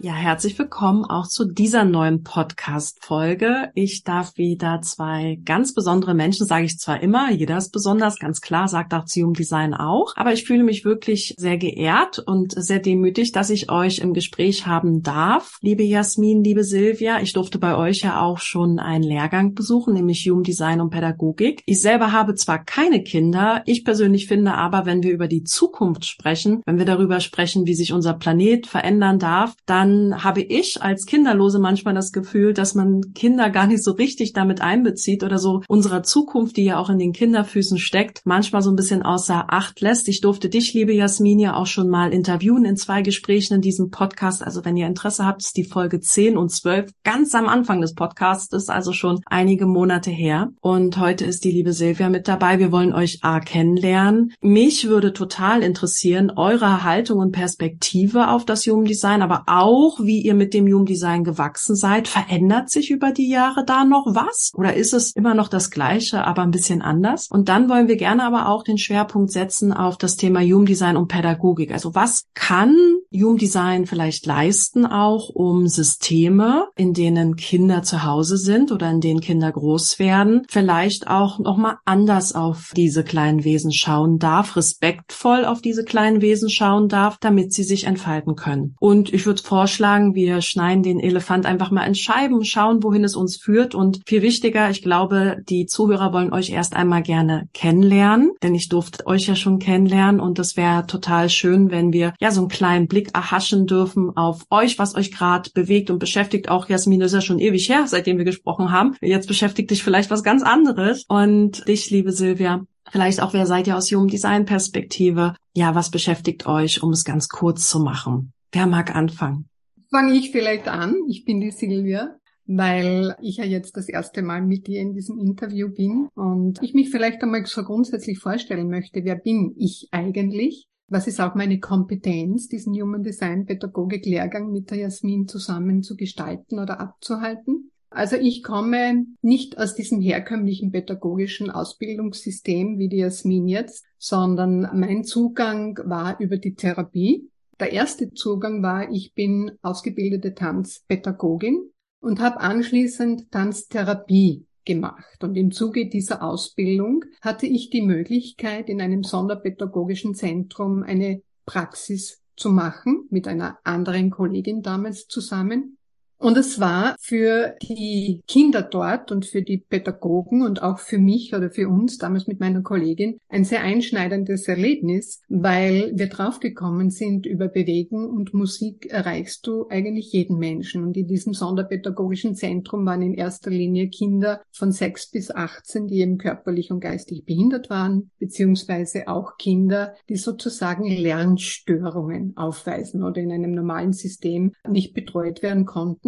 Ja, herzlich willkommen auch zu dieser neuen Podcast-Folge. Ich darf wieder zwei ganz besondere Menschen, sage ich zwar immer, jeder ist besonders, ganz klar, sagt auch Zium Design auch, aber ich fühle mich wirklich sehr geehrt und sehr demütig, dass ich euch im Gespräch haben darf. Liebe Jasmin, liebe Silvia, ich durfte bei euch ja auch schon einen Lehrgang besuchen, nämlich Human Design und Pädagogik. Ich selber habe zwar keine Kinder, ich persönlich finde aber, wenn wir über die Zukunft sprechen, wenn wir darüber sprechen, wie sich unser Planet verändern darf, dann dann habe ich als Kinderlose manchmal das Gefühl, dass man Kinder gar nicht so richtig damit einbezieht oder so unserer Zukunft, die ja auch in den Kinderfüßen steckt, manchmal so ein bisschen außer Acht lässt. Ich durfte dich, liebe Jasmin, ja auch schon mal interviewen in zwei Gesprächen in diesem Podcast. Also wenn ihr Interesse habt, ist die Folge 10 und 12 ganz am Anfang des Podcasts, ist also schon einige Monate her. Und heute ist die liebe Silvia mit dabei. Wir wollen euch A kennenlernen. Mich würde total interessieren, eure Haltung und Perspektive auf das Human Design, aber auch auch, wie ihr mit dem Human Design gewachsen seid. Verändert sich über die Jahre da noch was? Oder ist es immer noch das Gleiche, aber ein bisschen anders? Und dann wollen wir gerne aber auch den Schwerpunkt setzen auf das Thema Human Design und Pädagogik. Also was kann Human Design vielleicht leisten auch, um Systeme, in denen Kinder zu Hause sind oder in denen Kinder groß werden, vielleicht auch nochmal anders auf diese kleinen Wesen schauen darf, respektvoll auf diese kleinen Wesen schauen darf, damit sie sich entfalten können. Und ich würde vorschlagen, wir schneiden den Elefant einfach mal in Scheiben, schauen, wohin es uns führt. Und viel wichtiger, ich glaube, die Zuhörer wollen euch erst einmal gerne kennenlernen, denn ich durfte euch ja schon kennenlernen und das wäre total schön, wenn wir ja so einen kleinen Blick erhaschen dürfen auf euch, was euch gerade bewegt und beschäftigt. Auch Jasmin ist ja schon ewig her, seitdem wir gesprochen haben. Jetzt beschäftigt dich vielleicht was ganz anderes. Und dich, liebe Silvia, Vielleicht auch, wer seid ihr aus Human Design Perspektive? Ja, was beschäftigt euch, um es ganz kurz zu machen? Wer mag anfangen? Fange ich vielleicht an. Ich bin die Silvia, weil ich ja jetzt das erste Mal mit dir in diesem Interview bin und ich mich vielleicht einmal so grundsätzlich vorstellen möchte, wer bin ich eigentlich? Was ist auch meine Kompetenz, diesen Human Design Pädagogik Lehrgang mit der Jasmin zusammen zu gestalten oder abzuhalten? Also ich komme nicht aus diesem herkömmlichen pädagogischen Ausbildungssystem wie die Jasmin jetzt, sondern mein Zugang war über die Therapie. Der erste Zugang war, ich bin ausgebildete Tanzpädagogin und habe anschließend Tanztherapie gemacht. Und im Zuge dieser Ausbildung hatte ich die Möglichkeit, in einem sonderpädagogischen Zentrum eine Praxis zu machen, mit einer anderen Kollegin damals zusammen. Und es war für die Kinder dort und für die Pädagogen und auch für mich oder für uns damals mit meiner Kollegin ein sehr einschneidendes Erlebnis, weil wir draufgekommen sind, über Bewegen und Musik erreichst du eigentlich jeden Menschen. Und in diesem sonderpädagogischen Zentrum waren in erster Linie Kinder von sechs bis 18, die eben körperlich und geistig behindert waren, beziehungsweise auch Kinder, die sozusagen Lernstörungen aufweisen oder in einem normalen System nicht betreut werden konnten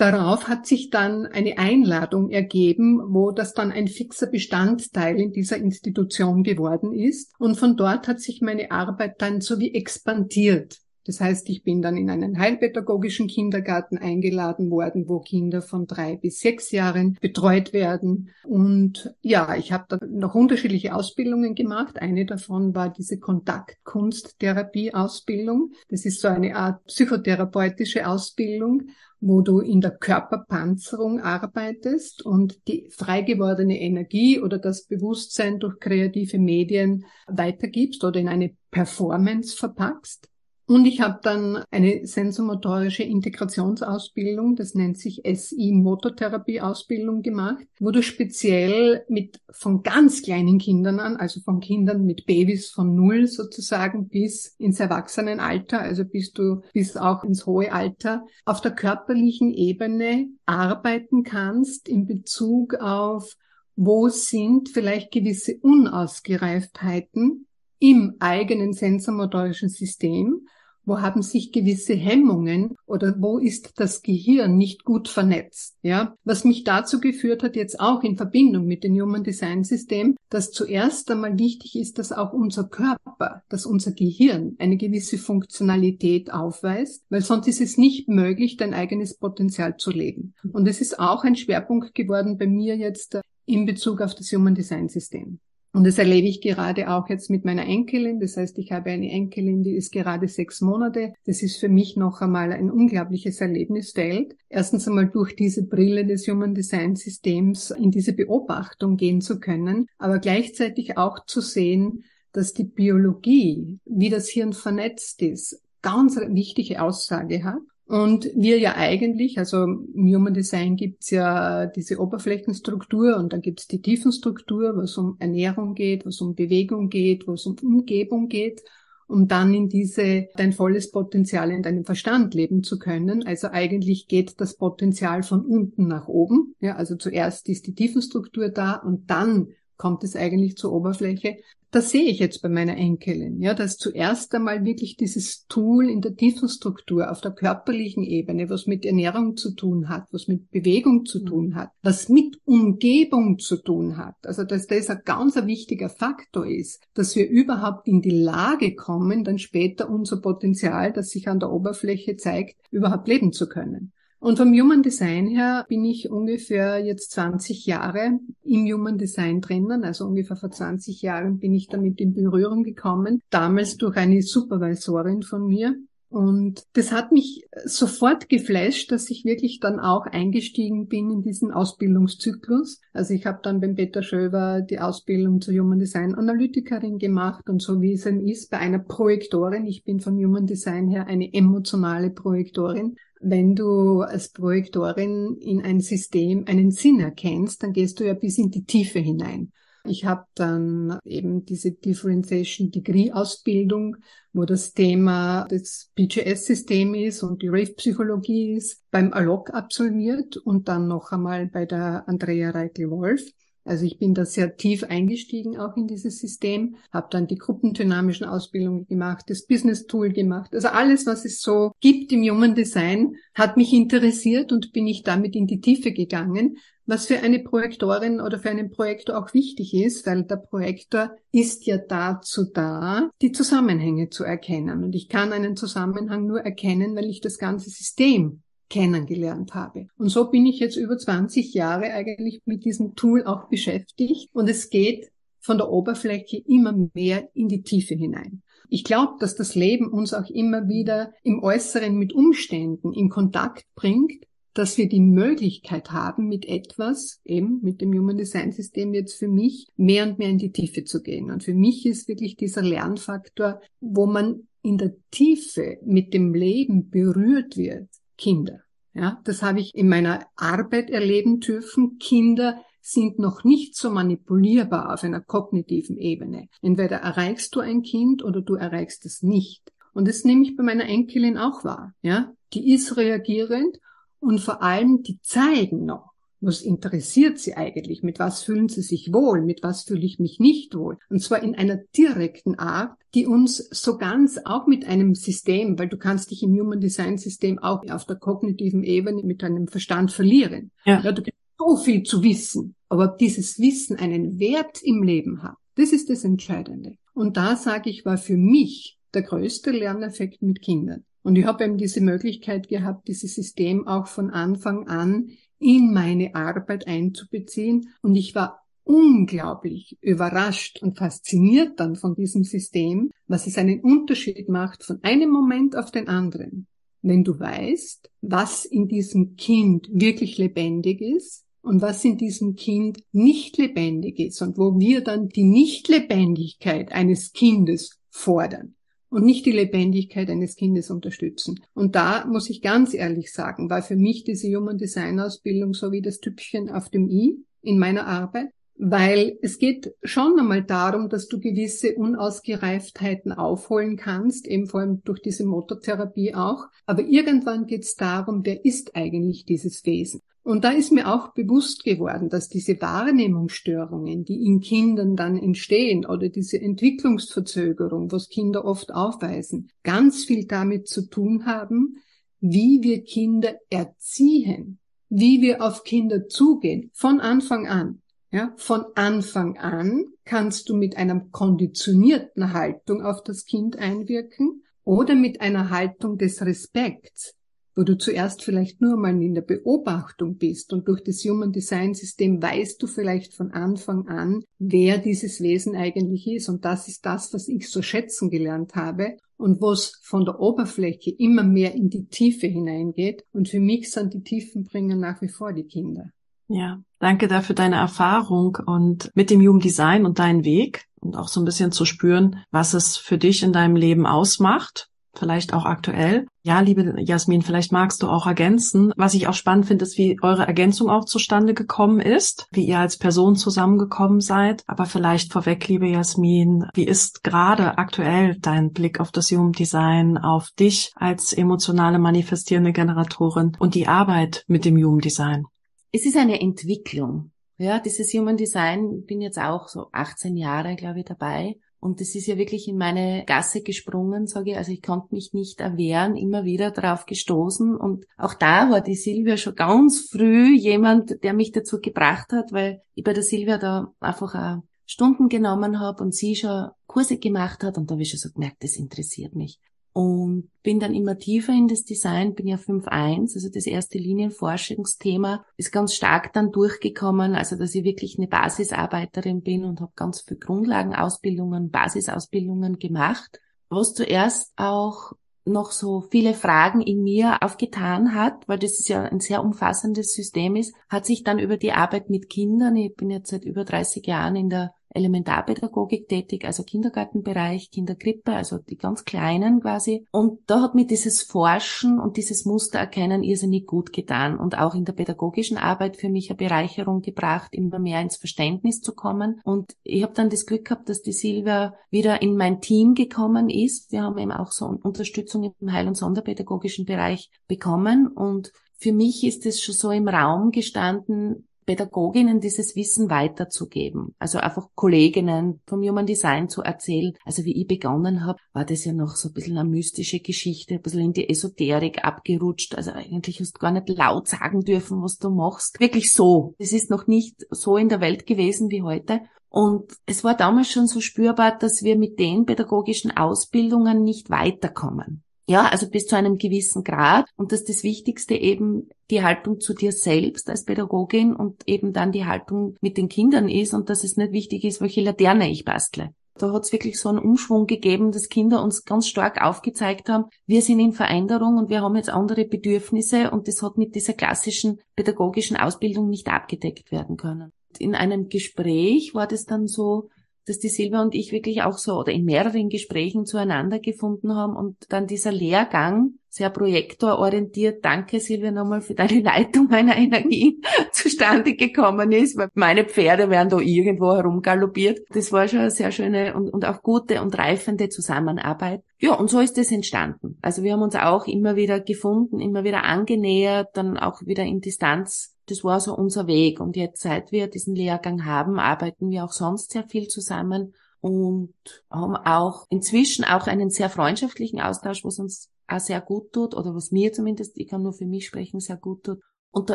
Darauf hat sich dann eine Einladung ergeben, wo das dann ein fixer Bestandteil in dieser Institution geworden ist. Und von dort hat sich meine Arbeit dann so wie expandiert. Das heißt, ich bin dann in einen heilpädagogischen Kindergarten eingeladen worden, wo Kinder von drei bis sechs Jahren betreut werden. Und ja, ich habe dann noch unterschiedliche Ausbildungen gemacht. Eine davon war diese Kontaktkunsttherapie-Ausbildung. Das ist so eine Art psychotherapeutische Ausbildung wo du in der Körperpanzerung arbeitest und die frei gewordene Energie oder das Bewusstsein durch kreative Medien weitergibst oder in eine Performance verpackst. Und ich habe dann eine sensomotorische Integrationsausbildung, das nennt sich SI Mototherapie Ausbildung gemacht, wo du speziell mit von ganz kleinen Kindern an, also von Kindern mit Babys von null sozusagen bis ins Erwachsenenalter, also bis du bis auch ins hohe Alter auf der körperlichen Ebene arbeiten kannst in Bezug auf wo sind vielleicht gewisse Unausgereiftheiten im eigenen sensomotorischen System wo haben sich gewisse Hemmungen oder wo ist das Gehirn nicht gut vernetzt, ja? Was mich dazu geführt hat, jetzt auch in Verbindung mit dem Human Design System, dass zuerst einmal wichtig ist, dass auch unser Körper, dass unser Gehirn eine gewisse Funktionalität aufweist, weil sonst ist es nicht möglich, dein eigenes Potenzial zu leben. Und es ist auch ein Schwerpunkt geworden bei mir jetzt äh, in Bezug auf das Human Design System. Und das erlebe ich gerade auch jetzt mit meiner Enkelin. Das heißt, ich habe eine Enkelin, die ist gerade sechs Monate. Das ist für mich noch einmal ein unglaubliches Erlebnisfeld. Erstens einmal durch diese Brille des Human Design Systems in diese Beobachtung gehen zu können, aber gleichzeitig auch zu sehen, dass die Biologie, wie das Hirn vernetzt ist, ganz wichtige Aussage hat und wir ja eigentlich, also im Human Design gibt's ja diese Oberflächenstruktur und dann gibt's die Tiefenstruktur, was um Ernährung geht, was um Bewegung geht, was um Umgebung geht, um dann in diese dein volles Potenzial in deinem Verstand leben zu können. Also eigentlich geht das Potenzial von unten nach oben. Ja, also zuerst ist die Tiefenstruktur da und dann kommt es eigentlich zur Oberfläche. Das sehe ich jetzt bei meiner Enkelin, ja, dass zuerst einmal wirklich dieses Tool in der tiefen Struktur auf der körperlichen Ebene, was mit Ernährung zu tun hat, was mit Bewegung zu tun mhm. hat, was mit Umgebung zu tun hat. Also, dass das ein ganz wichtiger Faktor ist, dass wir überhaupt in die Lage kommen, dann später unser Potenzial, das sich an der Oberfläche zeigt, überhaupt leben zu können. Und vom Human Design her bin ich ungefähr jetzt 20 Jahre im Human Design drinnen. Also ungefähr vor 20 Jahren bin ich damit in Berührung gekommen. Damals durch eine Supervisorin von mir. Und das hat mich sofort geflasht, dass ich wirklich dann auch eingestiegen bin in diesen Ausbildungszyklus. Also ich habe dann beim Peter Schöber die Ausbildung zur Human Design Analytikerin gemacht und so wie es eben ist bei einer Projektorin. Ich bin vom Human Design her eine emotionale Projektorin wenn du als Projektorin in ein System einen Sinn erkennst, dann gehst du ja bis in die Tiefe hinein. Ich habe dann eben diese Differentiation Degree Ausbildung, wo das Thema des PGS-System ist und die Rave-Psychologie ist, beim ALOC absolviert und dann noch einmal bei der Andrea Reichel-Wolf. Also ich bin da sehr tief eingestiegen auch in dieses System, habe dann die gruppendynamischen Ausbildungen gemacht, das Business Tool gemacht. Also alles, was es so gibt im Human Design, hat mich interessiert und bin ich damit in die Tiefe gegangen, was für eine Projektorin oder für einen Projektor auch wichtig ist, weil der Projektor ist ja dazu da, die Zusammenhänge zu erkennen. Und ich kann einen Zusammenhang nur erkennen, weil ich das ganze System kennengelernt habe. Und so bin ich jetzt über 20 Jahre eigentlich mit diesem Tool auch beschäftigt und es geht von der Oberfläche immer mehr in die Tiefe hinein. Ich glaube, dass das Leben uns auch immer wieder im Äußeren mit Umständen in Kontakt bringt, dass wir die Möglichkeit haben, mit etwas, eben mit dem Human Design System jetzt für mich, mehr und mehr in die Tiefe zu gehen. Und für mich ist wirklich dieser Lernfaktor, wo man in der Tiefe mit dem Leben berührt wird, Kinder. Ja, das habe ich in meiner Arbeit erleben dürfen. Kinder sind noch nicht so manipulierbar auf einer kognitiven Ebene. Entweder erreichst du ein Kind oder du erreichst es nicht. Und das nehme ich bei meiner Enkelin auch wahr. Ja, die ist reagierend und vor allem die zeigen noch, was interessiert sie eigentlich? Mit was fühlen sie sich wohl? Mit was fühle ich mich nicht wohl? Und zwar in einer direkten Art, die uns so ganz auch mit einem System, weil du kannst dich im Human Design System auch auf der kognitiven Ebene mit deinem Verstand verlieren. Ja. ja du kannst so viel zu wissen. Aber ob dieses Wissen einen Wert im Leben hat, das ist das Entscheidende. Und da sage ich, war für mich der größte Lerneffekt mit Kindern. Und ich habe eben diese Möglichkeit gehabt, dieses System auch von Anfang an in meine Arbeit einzubeziehen. Und ich war unglaublich überrascht und fasziniert dann von diesem System, was es einen Unterschied macht von einem Moment auf den anderen. Wenn du weißt, was in diesem Kind wirklich lebendig ist und was in diesem Kind nicht lebendig ist und wo wir dann die Nichtlebendigkeit eines Kindes fordern und nicht die Lebendigkeit eines Kindes unterstützen. Und da muss ich ganz ehrlich sagen, war für mich diese Human Design Ausbildung so wie das Tüpfchen auf dem i in meiner Arbeit, weil es geht schon einmal darum, dass du gewisse Unausgereiftheiten aufholen kannst, eben vor allem durch diese Motortherapie auch. Aber irgendwann geht es darum, wer ist eigentlich dieses Wesen? Und da ist mir auch bewusst geworden, dass diese Wahrnehmungsstörungen, die in Kindern dann entstehen oder diese Entwicklungsverzögerung, was Kinder oft aufweisen, ganz viel damit zu tun haben, wie wir Kinder erziehen, wie wir auf Kinder zugehen, von Anfang an. Ja, von Anfang an kannst du mit einer konditionierten Haltung auf das Kind einwirken oder mit einer Haltung des Respekts, wo du zuerst vielleicht nur mal in der Beobachtung bist und durch das Human Design System weißt du vielleicht von Anfang an, wer dieses Wesen eigentlich ist. Und das ist das, was ich so schätzen gelernt habe und wo es von der Oberfläche immer mehr in die Tiefe hineingeht. Und für mich sind die Tiefenbringer nach wie vor die Kinder. Ja, danke dafür deine Erfahrung und mit dem Human Design und deinen Weg und auch so ein bisschen zu spüren, was es für dich in deinem Leben ausmacht, vielleicht auch aktuell. Ja, liebe Jasmin, vielleicht magst du auch ergänzen. Was ich auch spannend finde, ist, wie eure Ergänzung auch zustande gekommen ist, wie ihr als Person zusammengekommen seid. Aber vielleicht vorweg, liebe Jasmin, wie ist gerade aktuell dein Blick auf das Human Design, auf dich als emotionale manifestierende Generatorin und die Arbeit mit dem Human Design? Es ist eine Entwicklung. Ja, dieses Human Design, bin jetzt auch so 18 Jahre, glaube ich, dabei. Und das ist ja wirklich in meine Gasse gesprungen, sage ich. Also ich konnte mich nicht erwehren, immer wieder darauf gestoßen. Und auch da war die Silvia schon ganz früh jemand, der mich dazu gebracht hat, weil ich bei der Silvia da einfach auch Stunden genommen habe und sie schon Kurse gemacht hat. Und da habe ich schon so gemerkt, das interessiert mich und bin dann immer tiefer in das Design, bin ja 5.1, also das erste Linienforschungsthema ist ganz stark dann durchgekommen, also dass ich wirklich eine Basisarbeiterin bin und habe ganz viel Grundlagenausbildungen, Basisausbildungen gemacht, was zuerst auch noch so viele Fragen in mir aufgetan hat, weil das ist ja ein sehr umfassendes System ist, hat sich dann über die Arbeit mit Kindern, ich bin jetzt seit über 30 Jahren in der Elementarpädagogik tätig, also Kindergartenbereich, Kinderkrippe, also die ganz Kleinen quasi. Und da hat mir dieses Forschen und dieses Mustererkennen irrsinnig gut getan und auch in der pädagogischen Arbeit für mich eine Bereicherung gebracht, immer mehr ins Verständnis zu kommen. Und ich habe dann das Glück gehabt, dass die Silvia wieder in mein Team gekommen ist. Wir haben eben auch so Unterstützung im Heil- und Sonderpädagogischen Bereich bekommen und für mich ist es schon so im Raum gestanden, Pädagoginnen dieses Wissen weiterzugeben. Also einfach Kolleginnen vom Human Design zu erzählen. Also wie ich begonnen habe, war das ja noch so ein bisschen eine mystische Geschichte, ein bisschen in die Esoterik abgerutscht. Also eigentlich hast du gar nicht laut sagen dürfen, was du machst. Wirklich so. Es ist noch nicht so in der Welt gewesen wie heute. Und es war damals schon so spürbar, dass wir mit den pädagogischen Ausbildungen nicht weiterkommen. Ja, also bis zu einem gewissen Grad. Und dass das Wichtigste eben die Haltung zu dir selbst als Pädagogin und eben dann die Haltung mit den Kindern ist und dass es nicht wichtig ist, welche Laterne ich bastle. Da hat es wirklich so einen Umschwung gegeben, dass Kinder uns ganz stark aufgezeigt haben, wir sind in Veränderung und wir haben jetzt andere Bedürfnisse und das hat mit dieser klassischen pädagogischen Ausbildung nicht abgedeckt werden können. In einem Gespräch war das dann so, dass die Silvia und ich wirklich auch so oder in mehreren Gesprächen zueinander gefunden haben und dann dieser Lehrgang sehr projektororientiert. Danke, Silvia, nochmal für deine Leitung meiner Energie zustande gekommen ist, weil meine Pferde werden da irgendwo herumgaloppiert. Das war schon eine sehr schöne und, und auch gute und reifende Zusammenarbeit. Ja, und so ist es entstanden. Also wir haben uns auch immer wieder gefunden, immer wieder angenähert, dann auch wieder in Distanz das war so unser Weg. Und jetzt, seit wir diesen Lehrgang haben, arbeiten wir auch sonst sehr viel zusammen und haben auch inzwischen auch einen sehr freundschaftlichen Austausch, was uns auch sehr gut tut oder was mir zumindest, ich kann nur für mich sprechen, sehr gut tut. Und da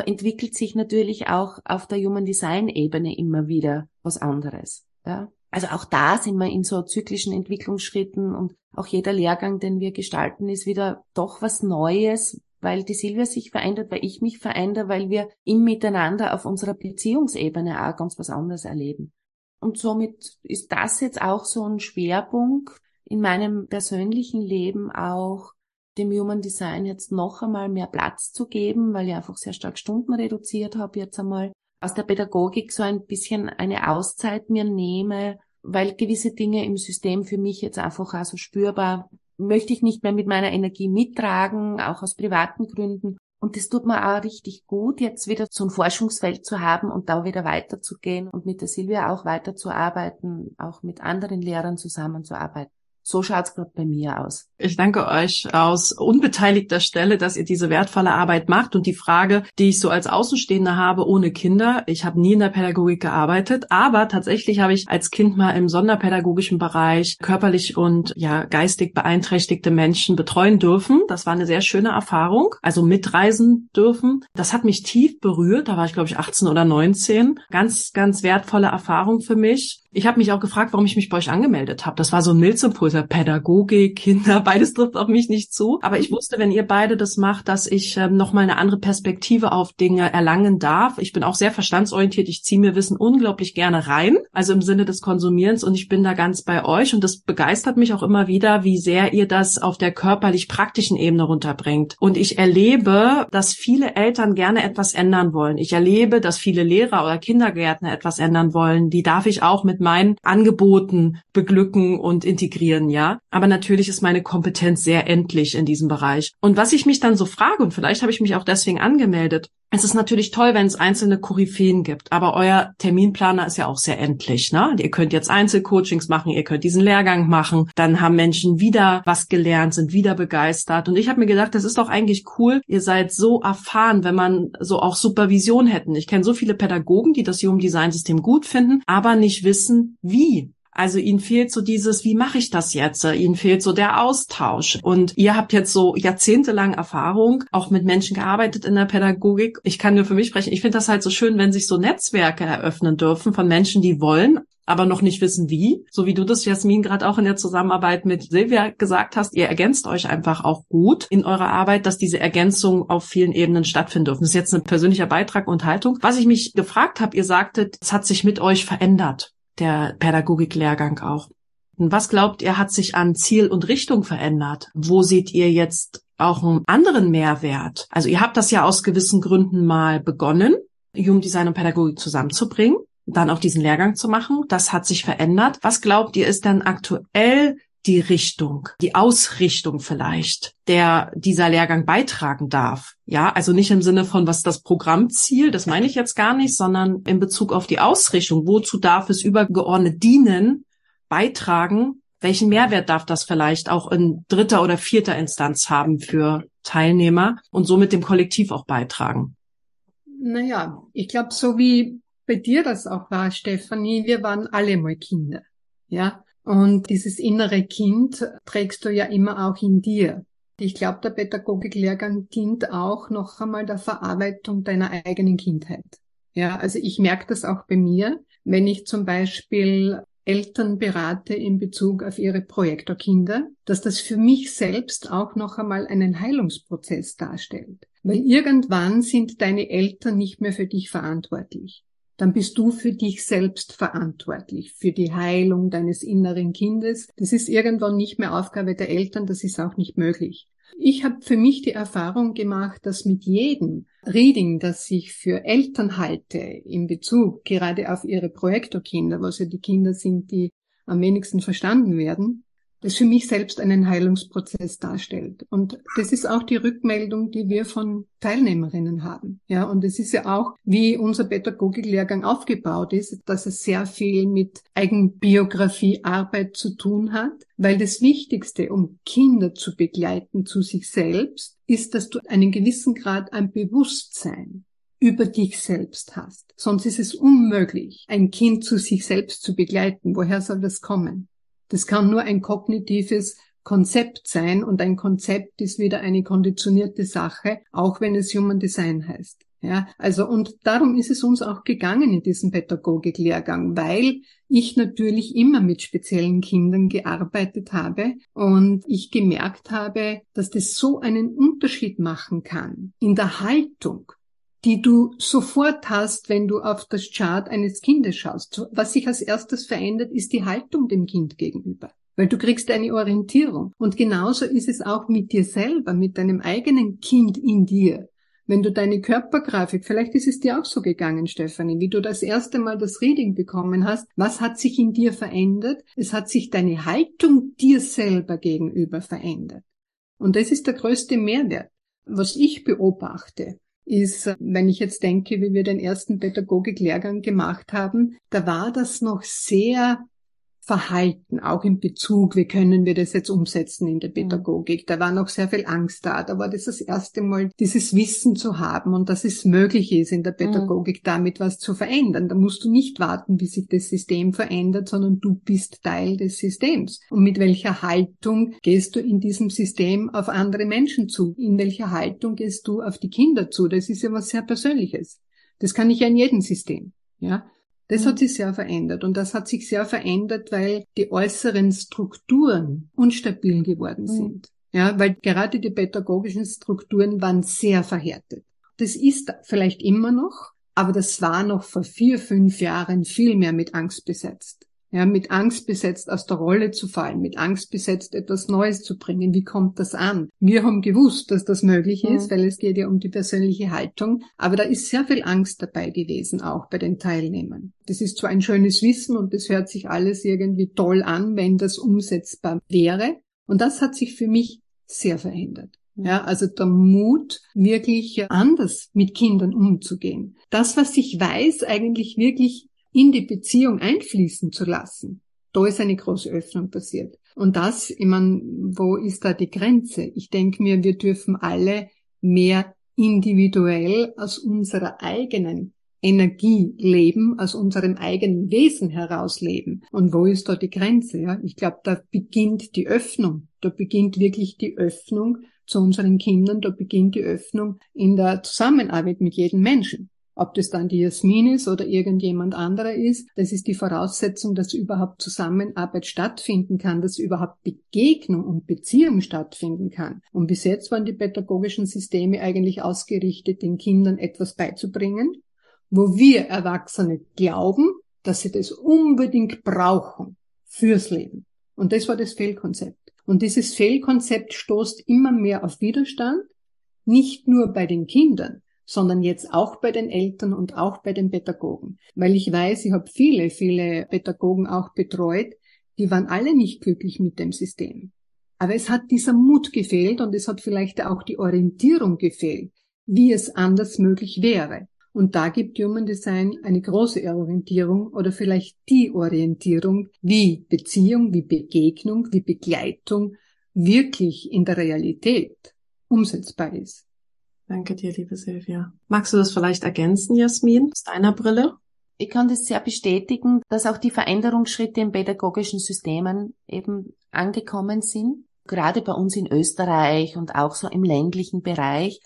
entwickelt sich natürlich auch auf der Human Design Ebene immer wieder was anderes. Ja? Also auch da sind wir in so zyklischen Entwicklungsschritten und auch jeder Lehrgang, den wir gestalten, ist wieder doch was Neues, weil die Silvia sich verändert, weil ich mich verändere, weil wir im Miteinander auf unserer Beziehungsebene auch ganz was anderes erleben. Und somit ist das jetzt auch so ein Schwerpunkt in meinem persönlichen Leben auch dem Human Design jetzt noch einmal mehr Platz zu geben, weil ich einfach sehr stark Stunden reduziert habe, jetzt einmal aus der Pädagogik so ein bisschen eine Auszeit mir nehme, weil gewisse Dinge im System für mich jetzt einfach auch so spürbar möchte ich nicht mehr mit meiner Energie mittragen, auch aus privaten Gründen. Und das tut mir auch richtig gut, jetzt wieder so ein Forschungsfeld zu haben und da wieder weiterzugehen und mit der Silvia auch weiterzuarbeiten, auch mit anderen Lehrern zusammenzuarbeiten. So schaut's gerade bei mir aus. Ich danke euch aus unbeteiligter Stelle, dass ihr diese wertvolle Arbeit macht. Und die Frage, die ich so als Außenstehende habe, ohne Kinder, ich habe nie in der Pädagogik gearbeitet, aber tatsächlich habe ich als Kind mal im sonderpädagogischen Bereich körperlich und ja geistig beeinträchtigte Menschen betreuen dürfen. Das war eine sehr schöne Erfahrung. Also mitreisen dürfen. Das hat mich tief berührt. Da war ich, glaube ich, 18 oder 19. Ganz, ganz wertvolle Erfahrung für mich. Ich habe mich auch gefragt, warum ich mich bei euch angemeldet habe. Das war so ein Milzimpuls, Pädagogik, Kinder, beides trifft auf mich nicht zu. Aber ich wusste, wenn ihr beide das macht, dass ich ähm, nochmal eine andere Perspektive auf Dinge erlangen darf. Ich bin auch sehr verstandsorientiert. Ich ziehe mir Wissen unglaublich gerne rein, also im Sinne des Konsumierens. Und ich bin da ganz bei euch. Und das begeistert mich auch immer wieder, wie sehr ihr das auf der körperlich-praktischen Ebene runterbringt. Und ich erlebe, dass viele Eltern gerne etwas ändern wollen. Ich erlebe, dass viele Lehrer oder Kindergärtner etwas ändern wollen. Die darf ich auch mit meinen Angeboten beglücken und integrieren, ja. Aber natürlich ist meine Kompetenz sehr endlich in diesem Bereich. Und was ich mich dann so frage, und vielleicht habe ich mich auch deswegen angemeldet, es ist natürlich toll, wenn es einzelne Koryphäen gibt, aber euer Terminplaner ist ja auch sehr endlich. Ne? Ihr könnt jetzt Einzelcoachings machen, ihr könnt diesen Lehrgang machen, dann haben Menschen wieder was gelernt, sind wieder begeistert. Und ich habe mir gedacht, das ist doch eigentlich cool, ihr seid so erfahren, wenn man so auch Supervision hätten. Ich kenne so viele Pädagogen, die das Human Design System gut finden, aber nicht wissen, wie. Also ihnen fehlt so dieses, wie mache ich das jetzt? Ihnen fehlt so der Austausch. Und ihr habt jetzt so jahrzehntelang Erfahrung, auch mit Menschen gearbeitet in der Pädagogik. Ich kann nur für mich sprechen. Ich finde das halt so schön, wenn sich so Netzwerke eröffnen dürfen von Menschen, die wollen, aber noch nicht wissen wie. So wie du das, Jasmin, gerade auch in der Zusammenarbeit mit Silvia gesagt hast, ihr ergänzt euch einfach auch gut in eurer Arbeit, dass diese Ergänzung auf vielen Ebenen stattfinden dürfen. Das ist jetzt ein persönlicher Beitrag und Haltung. Was ich mich gefragt habe, ihr sagtet, es hat sich mit euch verändert der Pädagogiklehrgang auch. Was glaubt ihr, hat sich an Ziel und Richtung verändert? Wo seht ihr jetzt auch einen anderen Mehrwert? Also ihr habt das ja aus gewissen Gründen mal begonnen, Human Design und Pädagogik zusammenzubringen, dann auch diesen Lehrgang zu machen. Das hat sich verändert. Was glaubt ihr, ist dann aktuell die Richtung, die Ausrichtung vielleicht, der dieser Lehrgang beitragen darf. Ja, also nicht im Sinne von, was das Programmziel, das meine ich jetzt gar nicht, sondern in Bezug auf die Ausrichtung. Wozu darf es übergeordnet dienen, beitragen? Welchen Mehrwert darf das vielleicht auch in dritter oder vierter Instanz haben für Teilnehmer und somit dem Kollektiv auch beitragen? Naja, ich glaube, so wie bei dir das auch war, Stefanie, wir waren alle mal Kinder. Ja, und dieses innere Kind trägst du ja immer auch in dir. Ich glaube, der Pädagogiklehrgang dient auch noch einmal der Verarbeitung deiner eigenen Kindheit. Ja, also ich merke das auch bei mir, wenn ich zum Beispiel Eltern berate in Bezug auf ihre Projektorkinder, dass das für mich selbst auch noch einmal einen Heilungsprozess darstellt. Weil irgendwann sind deine Eltern nicht mehr für dich verantwortlich dann bist du für dich selbst verantwortlich, für die Heilung deines inneren Kindes. Das ist irgendwann nicht mehr Aufgabe der Eltern, das ist auch nicht möglich. Ich habe für mich die Erfahrung gemacht, dass mit jedem Reading, das ich für Eltern halte, in Bezug gerade auf ihre Projektorkinder, was ja die Kinder sind, die am wenigsten verstanden werden, das für mich selbst einen Heilungsprozess darstellt. Und das ist auch die Rückmeldung, die wir von Teilnehmerinnen haben. Ja, und es ist ja auch, wie unser Pädagogiklehrgang aufgebaut ist, dass es sehr viel mit Eigenbiografiearbeit zu tun hat, weil das Wichtigste, um Kinder zu begleiten zu sich selbst, ist, dass du einen gewissen Grad an Bewusstsein über dich selbst hast. Sonst ist es unmöglich, ein Kind zu sich selbst zu begleiten. Woher soll das kommen? Das kann nur ein kognitives Konzept sein und ein Konzept ist wieder eine konditionierte Sache, auch wenn es Human Design heißt. Ja, also und darum ist es uns auch gegangen in diesem Pädagogiklehrgang, weil ich natürlich immer mit speziellen Kindern gearbeitet habe und ich gemerkt habe, dass das so einen Unterschied machen kann in der Haltung, die du sofort hast, wenn du auf das Chart eines Kindes schaust. Was sich als erstes verändert, ist die Haltung dem Kind gegenüber. Weil du kriegst eine Orientierung. Und genauso ist es auch mit dir selber, mit deinem eigenen Kind in dir. Wenn du deine Körpergrafik, vielleicht ist es dir auch so gegangen, Stefanie, wie du das erste Mal das Reading bekommen hast, was hat sich in dir verändert? Es hat sich deine Haltung dir selber gegenüber verändert. Und das ist der größte Mehrwert. Was ich beobachte, ist, wenn ich jetzt denke, wie wir den ersten Pädagogiklehrgang gemacht haben, da war das noch sehr Verhalten, auch in Bezug, wie können wir das jetzt umsetzen in der mhm. Pädagogik. Da war noch sehr viel Angst da. Da war das das erste Mal, dieses Wissen zu haben und dass es möglich ist, in der mhm. Pädagogik damit was zu verändern. Da musst du nicht warten, bis sich das System verändert, sondern du bist Teil des Systems. Und mit welcher Haltung gehst du in diesem System auf andere Menschen zu? In welcher Haltung gehst du auf die Kinder zu? Das ist ja was sehr Persönliches. Das kann ich ja in jedem System. Ja, das mhm. hat sich sehr verändert und das hat sich sehr verändert, weil die äußeren Strukturen unstabil geworden mhm. sind. Ja, weil gerade die pädagogischen Strukturen waren sehr verhärtet. Das ist vielleicht immer noch, aber das war noch vor vier, fünf Jahren viel mehr mit Angst besetzt ja, mit Angst besetzt aus der Rolle zu fallen, mit Angst besetzt etwas Neues zu bringen. Wie kommt das an? Wir haben gewusst, dass das möglich ist, mhm. weil es geht ja um die persönliche Haltung. Aber da ist sehr viel Angst dabei gewesen, auch bei den Teilnehmern. Das ist zwar ein schönes Wissen und das hört sich alles irgendwie toll an, wenn das umsetzbar wäre. Und das hat sich für mich sehr verändert. Ja, also der Mut, wirklich anders mit Kindern umzugehen. Das, was ich weiß, eigentlich wirklich in die Beziehung einfließen zu lassen. Da ist eine große Öffnung passiert. Und das, ich meine, wo ist da die Grenze? Ich denke mir, wir dürfen alle mehr individuell aus unserer eigenen Energie leben, aus unserem eigenen Wesen heraus leben. Und wo ist da die Grenze? Ja? Ich glaube, da beginnt die Öffnung. Da beginnt wirklich die Öffnung zu unseren Kindern. Da beginnt die Öffnung in der Zusammenarbeit mit jedem Menschen. Ob das dann die Jasmin ist oder irgendjemand anderer ist, das ist die Voraussetzung, dass überhaupt Zusammenarbeit stattfinden kann, dass überhaupt Begegnung und Beziehung stattfinden kann. Und bis jetzt waren die pädagogischen Systeme eigentlich ausgerichtet, den Kindern etwas beizubringen, wo wir Erwachsene glauben, dass sie das unbedingt brauchen fürs Leben. Und das war das Fehlkonzept. Und dieses Fehlkonzept stoßt immer mehr auf Widerstand, nicht nur bei den Kindern, sondern jetzt auch bei den Eltern und auch bei den Pädagogen. Weil ich weiß, ich habe viele, viele Pädagogen auch betreut, die waren alle nicht glücklich mit dem System. Aber es hat dieser Mut gefehlt und es hat vielleicht auch die Orientierung gefehlt, wie es anders möglich wäre. Und da gibt Human Design eine große Orientierung oder vielleicht die Orientierung, wie Beziehung, wie Begegnung, wie Begleitung wirklich in der Realität umsetzbar ist. Danke dir, liebe Silvia. Magst du das vielleicht ergänzen, Jasmin, aus deiner Brille? Ich kann das sehr bestätigen, dass auch die Veränderungsschritte in pädagogischen Systemen eben angekommen sind. Gerade bei uns in Österreich und auch so im ländlichen Bereich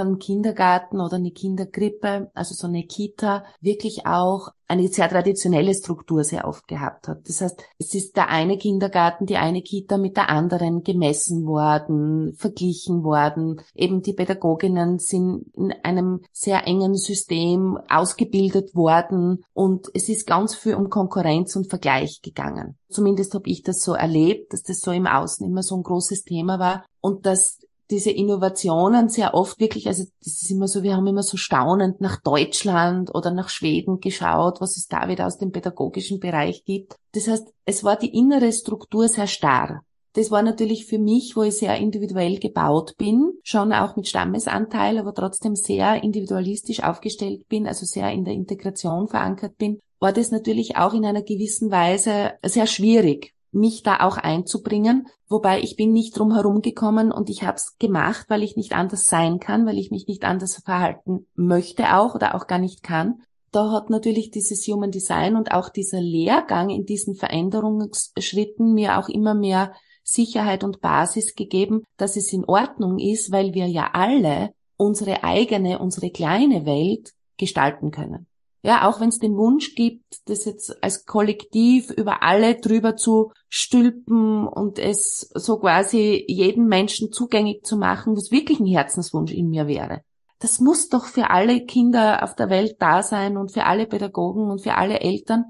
einen Kindergarten oder eine Kinderkrippe, also so eine Kita, wirklich auch eine sehr traditionelle Struktur sehr oft gehabt hat. Das heißt, es ist der eine Kindergarten, die eine Kita mit der anderen gemessen worden, verglichen worden. Eben die Pädagoginnen sind in einem sehr engen System ausgebildet worden und es ist ganz viel um Konkurrenz und Vergleich gegangen. Zumindest habe ich das so erlebt, dass das so im Außen immer so ein großes Thema war und dass diese Innovationen sehr oft wirklich, also das ist immer so, wir haben immer so staunend nach Deutschland oder nach Schweden geschaut, was es da wieder aus dem pädagogischen Bereich gibt. Das heißt, es war die innere Struktur sehr starr. Das war natürlich für mich, wo ich sehr individuell gebaut bin, schon auch mit Stammesanteil, aber trotzdem sehr individualistisch aufgestellt bin, also sehr in der Integration verankert bin, war das natürlich auch in einer gewissen Weise sehr schwierig, mich da auch einzubringen. Wobei ich bin nicht drum herum gekommen und ich habe es gemacht, weil ich nicht anders sein kann, weil ich mich nicht anders verhalten möchte auch oder auch gar nicht kann. Da hat natürlich dieses Human Design und auch dieser Lehrgang in diesen Veränderungsschritten mir auch immer mehr Sicherheit und Basis gegeben, dass es in Ordnung ist, weil wir ja alle unsere eigene, unsere kleine Welt gestalten können. Ja, auch wenn es den Wunsch gibt, das jetzt als Kollektiv über alle drüber zu stülpen und es so quasi jedem Menschen zugänglich zu machen, was wirklich ein Herzenswunsch in mir wäre. Das muss doch für alle Kinder auf der Welt da sein und für alle Pädagogen und für alle Eltern.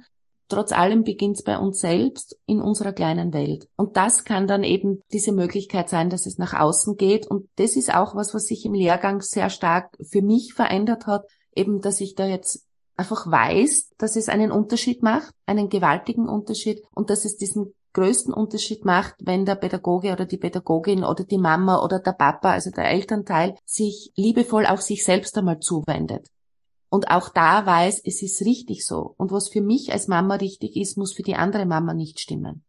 Trotz allem beginnt es bei uns selbst in unserer kleinen Welt. Und das kann dann eben diese Möglichkeit sein, dass es nach außen geht. Und das ist auch was, was sich im Lehrgang sehr stark für mich verändert hat. Eben, dass ich da jetzt einfach weiß, dass es einen Unterschied macht, einen gewaltigen Unterschied und dass es diesen größten Unterschied macht, wenn der Pädagoge oder die Pädagogin oder die Mama oder der Papa, also der Elternteil, sich liebevoll auch sich selbst einmal zuwendet. Und auch da weiß, es ist richtig so. Und was für mich als Mama richtig ist, muss für die andere Mama nicht stimmen.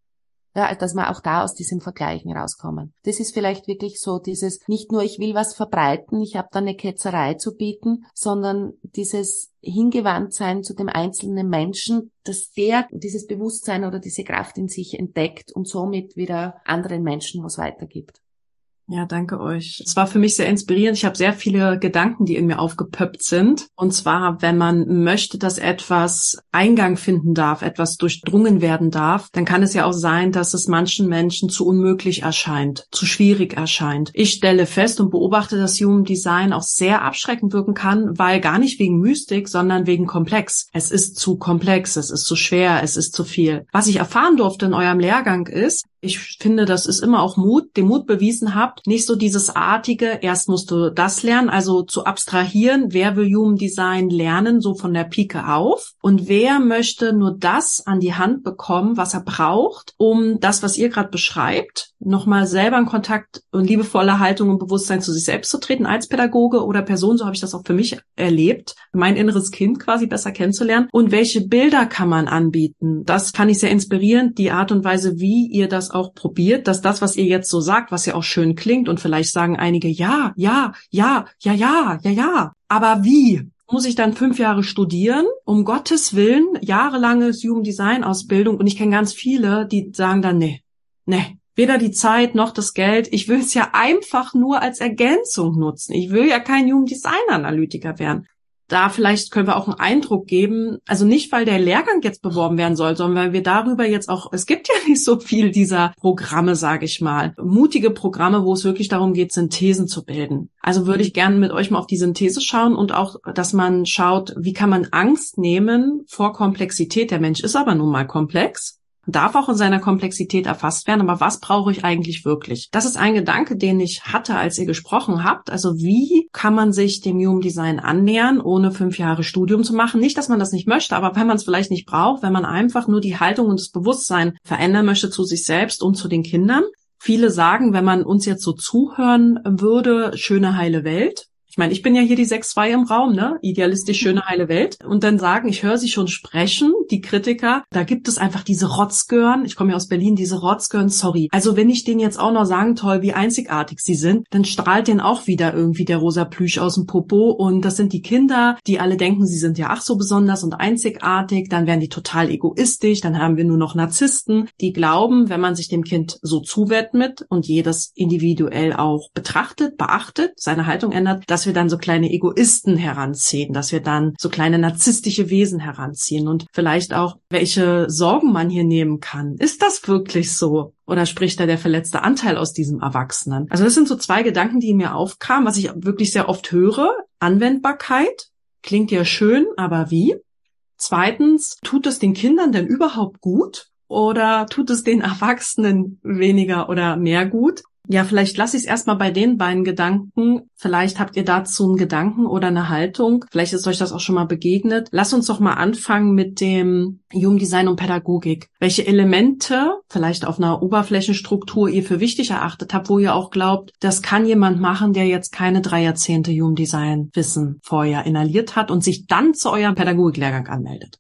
Ja, dass wir auch da aus diesem Vergleichen rauskommen. Das ist vielleicht wirklich so dieses, nicht nur ich will was verbreiten, ich habe da eine Ketzerei zu bieten, sondern dieses Hingewandtsein zu dem einzelnen Menschen, dass der dieses Bewusstsein oder diese Kraft in sich entdeckt und somit wieder anderen Menschen was weitergibt. Ja, danke euch. Es war für mich sehr inspirierend. Ich habe sehr viele Gedanken, die in mir aufgepöppt sind. Und zwar, wenn man möchte, dass etwas Eingang finden darf, etwas durchdrungen werden darf, dann kann es ja auch sein, dass es manchen Menschen zu unmöglich erscheint, zu schwierig erscheint. Ich stelle fest und beobachte, dass Human Design auch sehr abschreckend wirken kann, weil gar nicht wegen Mystik, sondern wegen komplex. Es ist zu komplex, es ist zu schwer, es ist zu viel. Was ich erfahren durfte in eurem Lehrgang ist, ich finde, das ist immer auch Mut, den Mut bewiesen habt, nicht so dieses artige, erst musst du das lernen, also zu abstrahieren, wer will Human Design lernen, so von der Pike auf. Und wer möchte nur das an die Hand bekommen, was er braucht, um das, was ihr gerade beschreibt, nochmal selber in Kontakt und liebevolle Haltung und Bewusstsein zu sich selbst zu treten als Pädagoge oder Person, so habe ich das auch für mich erlebt, mein inneres Kind quasi besser kennenzulernen und welche Bilder kann man anbieten. Das fand ich sehr inspirierend, die Art und Weise, wie ihr das auch probiert, dass das, was ihr jetzt so sagt, was ja auch schön klingt und vielleicht sagen einige, ja, ja, ja, ja, ja, ja, ja, aber wie? muss ich dann fünf Jahre studieren, um Gottes Willen, jahrelanges Jugenddesign-Ausbildung und ich kenne ganz viele, die sagen dann, nee, nee, weder die Zeit noch das Geld. Ich will es ja einfach nur als Ergänzung nutzen. Ich will ja kein Jugenddesign-Analytiker werden da vielleicht können wir auch einen Eindruck geben, also nicht, weil der Lehrgang jetzt beworben werden soll, sondern weil wir darüber jetzt auch, es gibt ja nicht so viel dieser Programme, sage ich mal, mutige Programme, wo es wirklich darum geht, Synthesen zu bilden. Also würde ich gerne mit euch mal auf die Synthese schauen und auch, dass man schaut, wie kann man Angst nehmen vor Komplexität. Der Mensch ist aber nun mal komplex darf auch in seiner Komplexität erfasst werden, aber was brauche ich eigentlich wirklich? Das ist ein Gedanke, den ich hatte, als ihr gesprochen habt. Also wie kann man sich dem Human Design annähern, ohne fünf Jahre Studium zu machen? Nicht, dass man das nicht möchte, aber wenn man es vielleicht nicht braucht, wenn man einfach nur die Haltung und das Bewusstsein verändern möchte zu sich selbst und zu den Kindern. Viele sagen, wenn man uns jetzt so zuhören würde, schöne heile Welt. Ich meine, ich bin ja hier die 6-2 im Raum, ne? Idealistisch schöne heile Welt. Und dann sagen, ich höre sie schon sprechen, die Kritiker, da gibt es einfach diese Rotzgören. Ich komme ja aus Berlin, diese Rotzgören, sorry. Also wenn ich denen jetzt auch noch sagen, toll, wie einzigartig sie sind, dann strahlt denen auch wieder irgendwie der rosa Plüsch aus dem Popo. Und das sind die Kinder, die alle denken, sie sind ja ach so besonders und einzigartig. Dann werden die total egoistisch. Dann haben wir nur noch Narzissten, die glauben, wenn man sich dem Kind so zuwidmet und jedes individuell auch betrachtet, beachtet, seine Haltung ändert, dass dass wir dann so kleine Egoisten heranziehen, dass wir dann so kleine narzisstische Wesen heranziehen und vielleicht auch, welche Sorgen man hier nehmen kann. Ist das wirklich so? Oder spricht da der verletzte Anteil aus diesem Erwachsenen? Also das sind so zwei Gedanken, die mir aufkamen, was ich wirklich sehr oft höre. Anwendbarkeit klingt ja schön, aber wie? Zweitens, tut es den Kindern denn überhaupt gut? Oder tut es den Erwachsenen weniger oder mehr gut? Ja, vielleicht lasse ich es erstmal bei den beiden Gedanken. Vielleicht habt ihr dazu einen Gedanken oder eine Haltung. Vielleicht ist euch das auch schon mal begegnet. Lass uns doch mal anfangen mit dem Jugenddesign und Pädagogik. Welche Elemente, vielleicht auf einer Oberflächenstruktur, ihr für wichtig erachtet habt, wo ihr auch glaubt, das kann jemand machen, der jetzt keine drei Jahrzehnte Jugenddesign Wissen vorher inhaliert hat und sich dann zu eurem Pädagogiklehrgang anmeldet.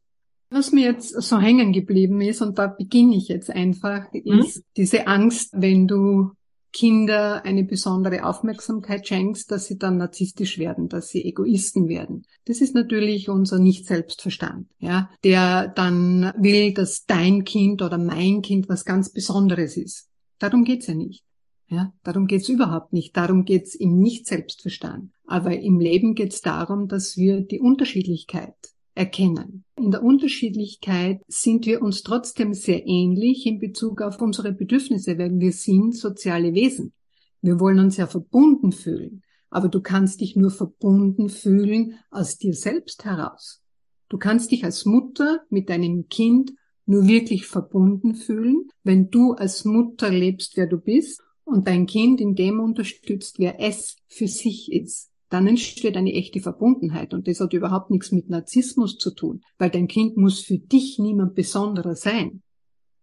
Was mir jetzt so hängen geblieben ist, und da beginne ich jetzt einfach, hm? ist hm? diese Angst, wenn du Kinder eine besondere Aufmerksamkeit schenkst, dass sie dann narzisstisch werden, dass sie Egoisten werden. Das ist natürlich unser Nicht-Selbstverstand, ja, der dann will, dass dein Kind oder mein Kind was ganz Besonderes ist. Darum geht's ja nicht. Ja, darum geht's überhaupt nicht. Darum geht's im Nicht-Selbstverstand. Aber im Leben geht's darum, dass wir die Unterschiedlichkeit erkennen. In der Unterschiedlichkeit sind wir uns trotzdem sehr ähnlich in Bezug auf unsere Bedürfnisse, weil wir sind soziale Wesen. Wir wollen uns ja verbunden fühlen, aber du kannst dich nur verbunden fühlen aus dir selbst heraus. Du kannst dich als Mutter mit deinem Kind nur wirklich verbunden fühlen, wenn du als Mutter lebst, wer du bist und dein Kind in dem unterstützt, wer es für sich ist dann entsteht eine echte Verbundenheit. Und das hat überhaupt nichts mit Narzissmus zu tun, weil dein Kind muss für dich niemand Besonderer sein.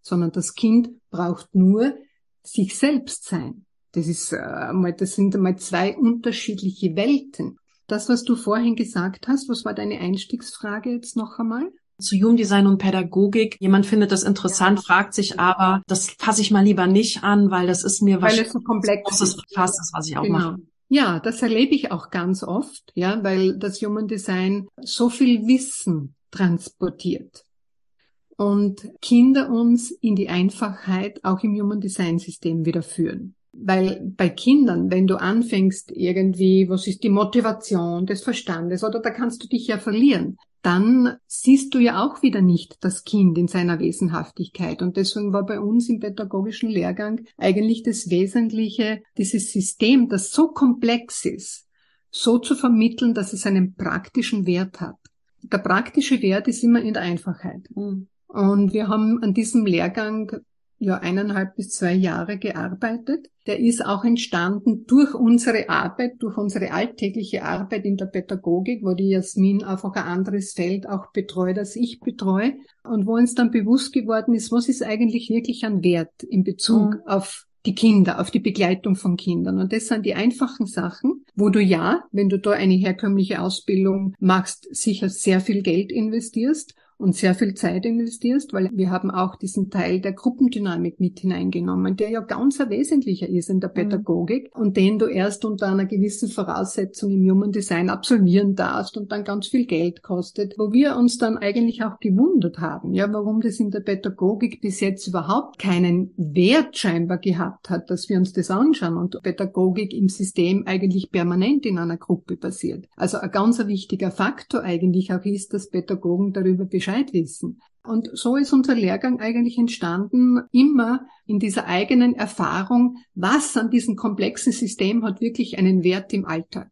sondern das Kind braucht nur sich selbst sein. Das ist äh, mal, das sind einmal zwei unterschiedliche Welten. Das, was du vorhin gesagt hast, was war deine Einstiegsfrage jetzt noch einmal? zu Jugenddesign und Pädagogik. Jemand findet das interessant, ja. fragt sich aber, das fasse ich mal lieber nicht an, weil das ist mir weil es so komplex ist, fast ist, was ich auch genau. mache. Ja, das erlebe ich auch ganz oft, ja, weil das Human Design so viel Wissen transportiert und Kinder uns in die Einfachheit auch im Human Design System wieder führen. Weil bei Kindern, wenn du anfängst irgendwie, was ist die Motivation des Verstandes, oder da kannst du dich ja verlieren, dann siehst du ja auch wieder nicht das Kind in seiner Wesenhaftigkeit. Und deswegen war bei uns im pädagogischen Lehrgang eigentlich das Wesentliche, dieses System, das so komplex ist, so zu vermitteln, dass es einen praktischen Wert hat. Der praktische Wert ist immer in der Einfachheit. Mhm. Und wir haben an diesem Lehrgang ja eineinhalb bis zwei Jahre gearbeitet. Der ist auch entstanden durch unsere Arbeit, durch unsere alltägliche Arbeit in der Pädagogik, wo die Jasmin einfach ein anderes Feld auch betreut, als ich betreue. Und wo uns dann bewusst geworden ist, was ist eigentlich wirklich ein Wert in Bezug mhm. auf die Kinder, auf die Begleitung von Kindern. Und das sind die einfachen Sachen, wo du ja, wenn du da eine herkömmliche Ausbildung machst, sicher sehr viel Geld investierst und sehr viel Zeit investierst, weil wir haben auch diesen Teil der Gruppendynamik mit hineingenommen, der ja ganz ein wesentlicher ist in der mhm. Pädagogik und den du erst unter einer gewissen Voraussetzung im Human Design absolvieren darfst und dann ganz viel Geld kostet, wo wir uns dann eigentlich auch gewundert haben, ja, warum das in der Pädagogik bis jetzt überhaupt keinen Wert scheinbar gehabt hat, dass wir uns das anschauen und Pädagogik im System eigentlich permanent in einer Gruppe passiert. Also ein ganz wichtiger Faktor eigentlich auch ist, dass Pädagogen darüber Bescheid Bescheid wissen. Und so ist unser Lehrgang eigentlich entstanden, immer in dieser eigenen Erfahrung, was an diesem komplexen System hat wirklich einen Wert im Alltag.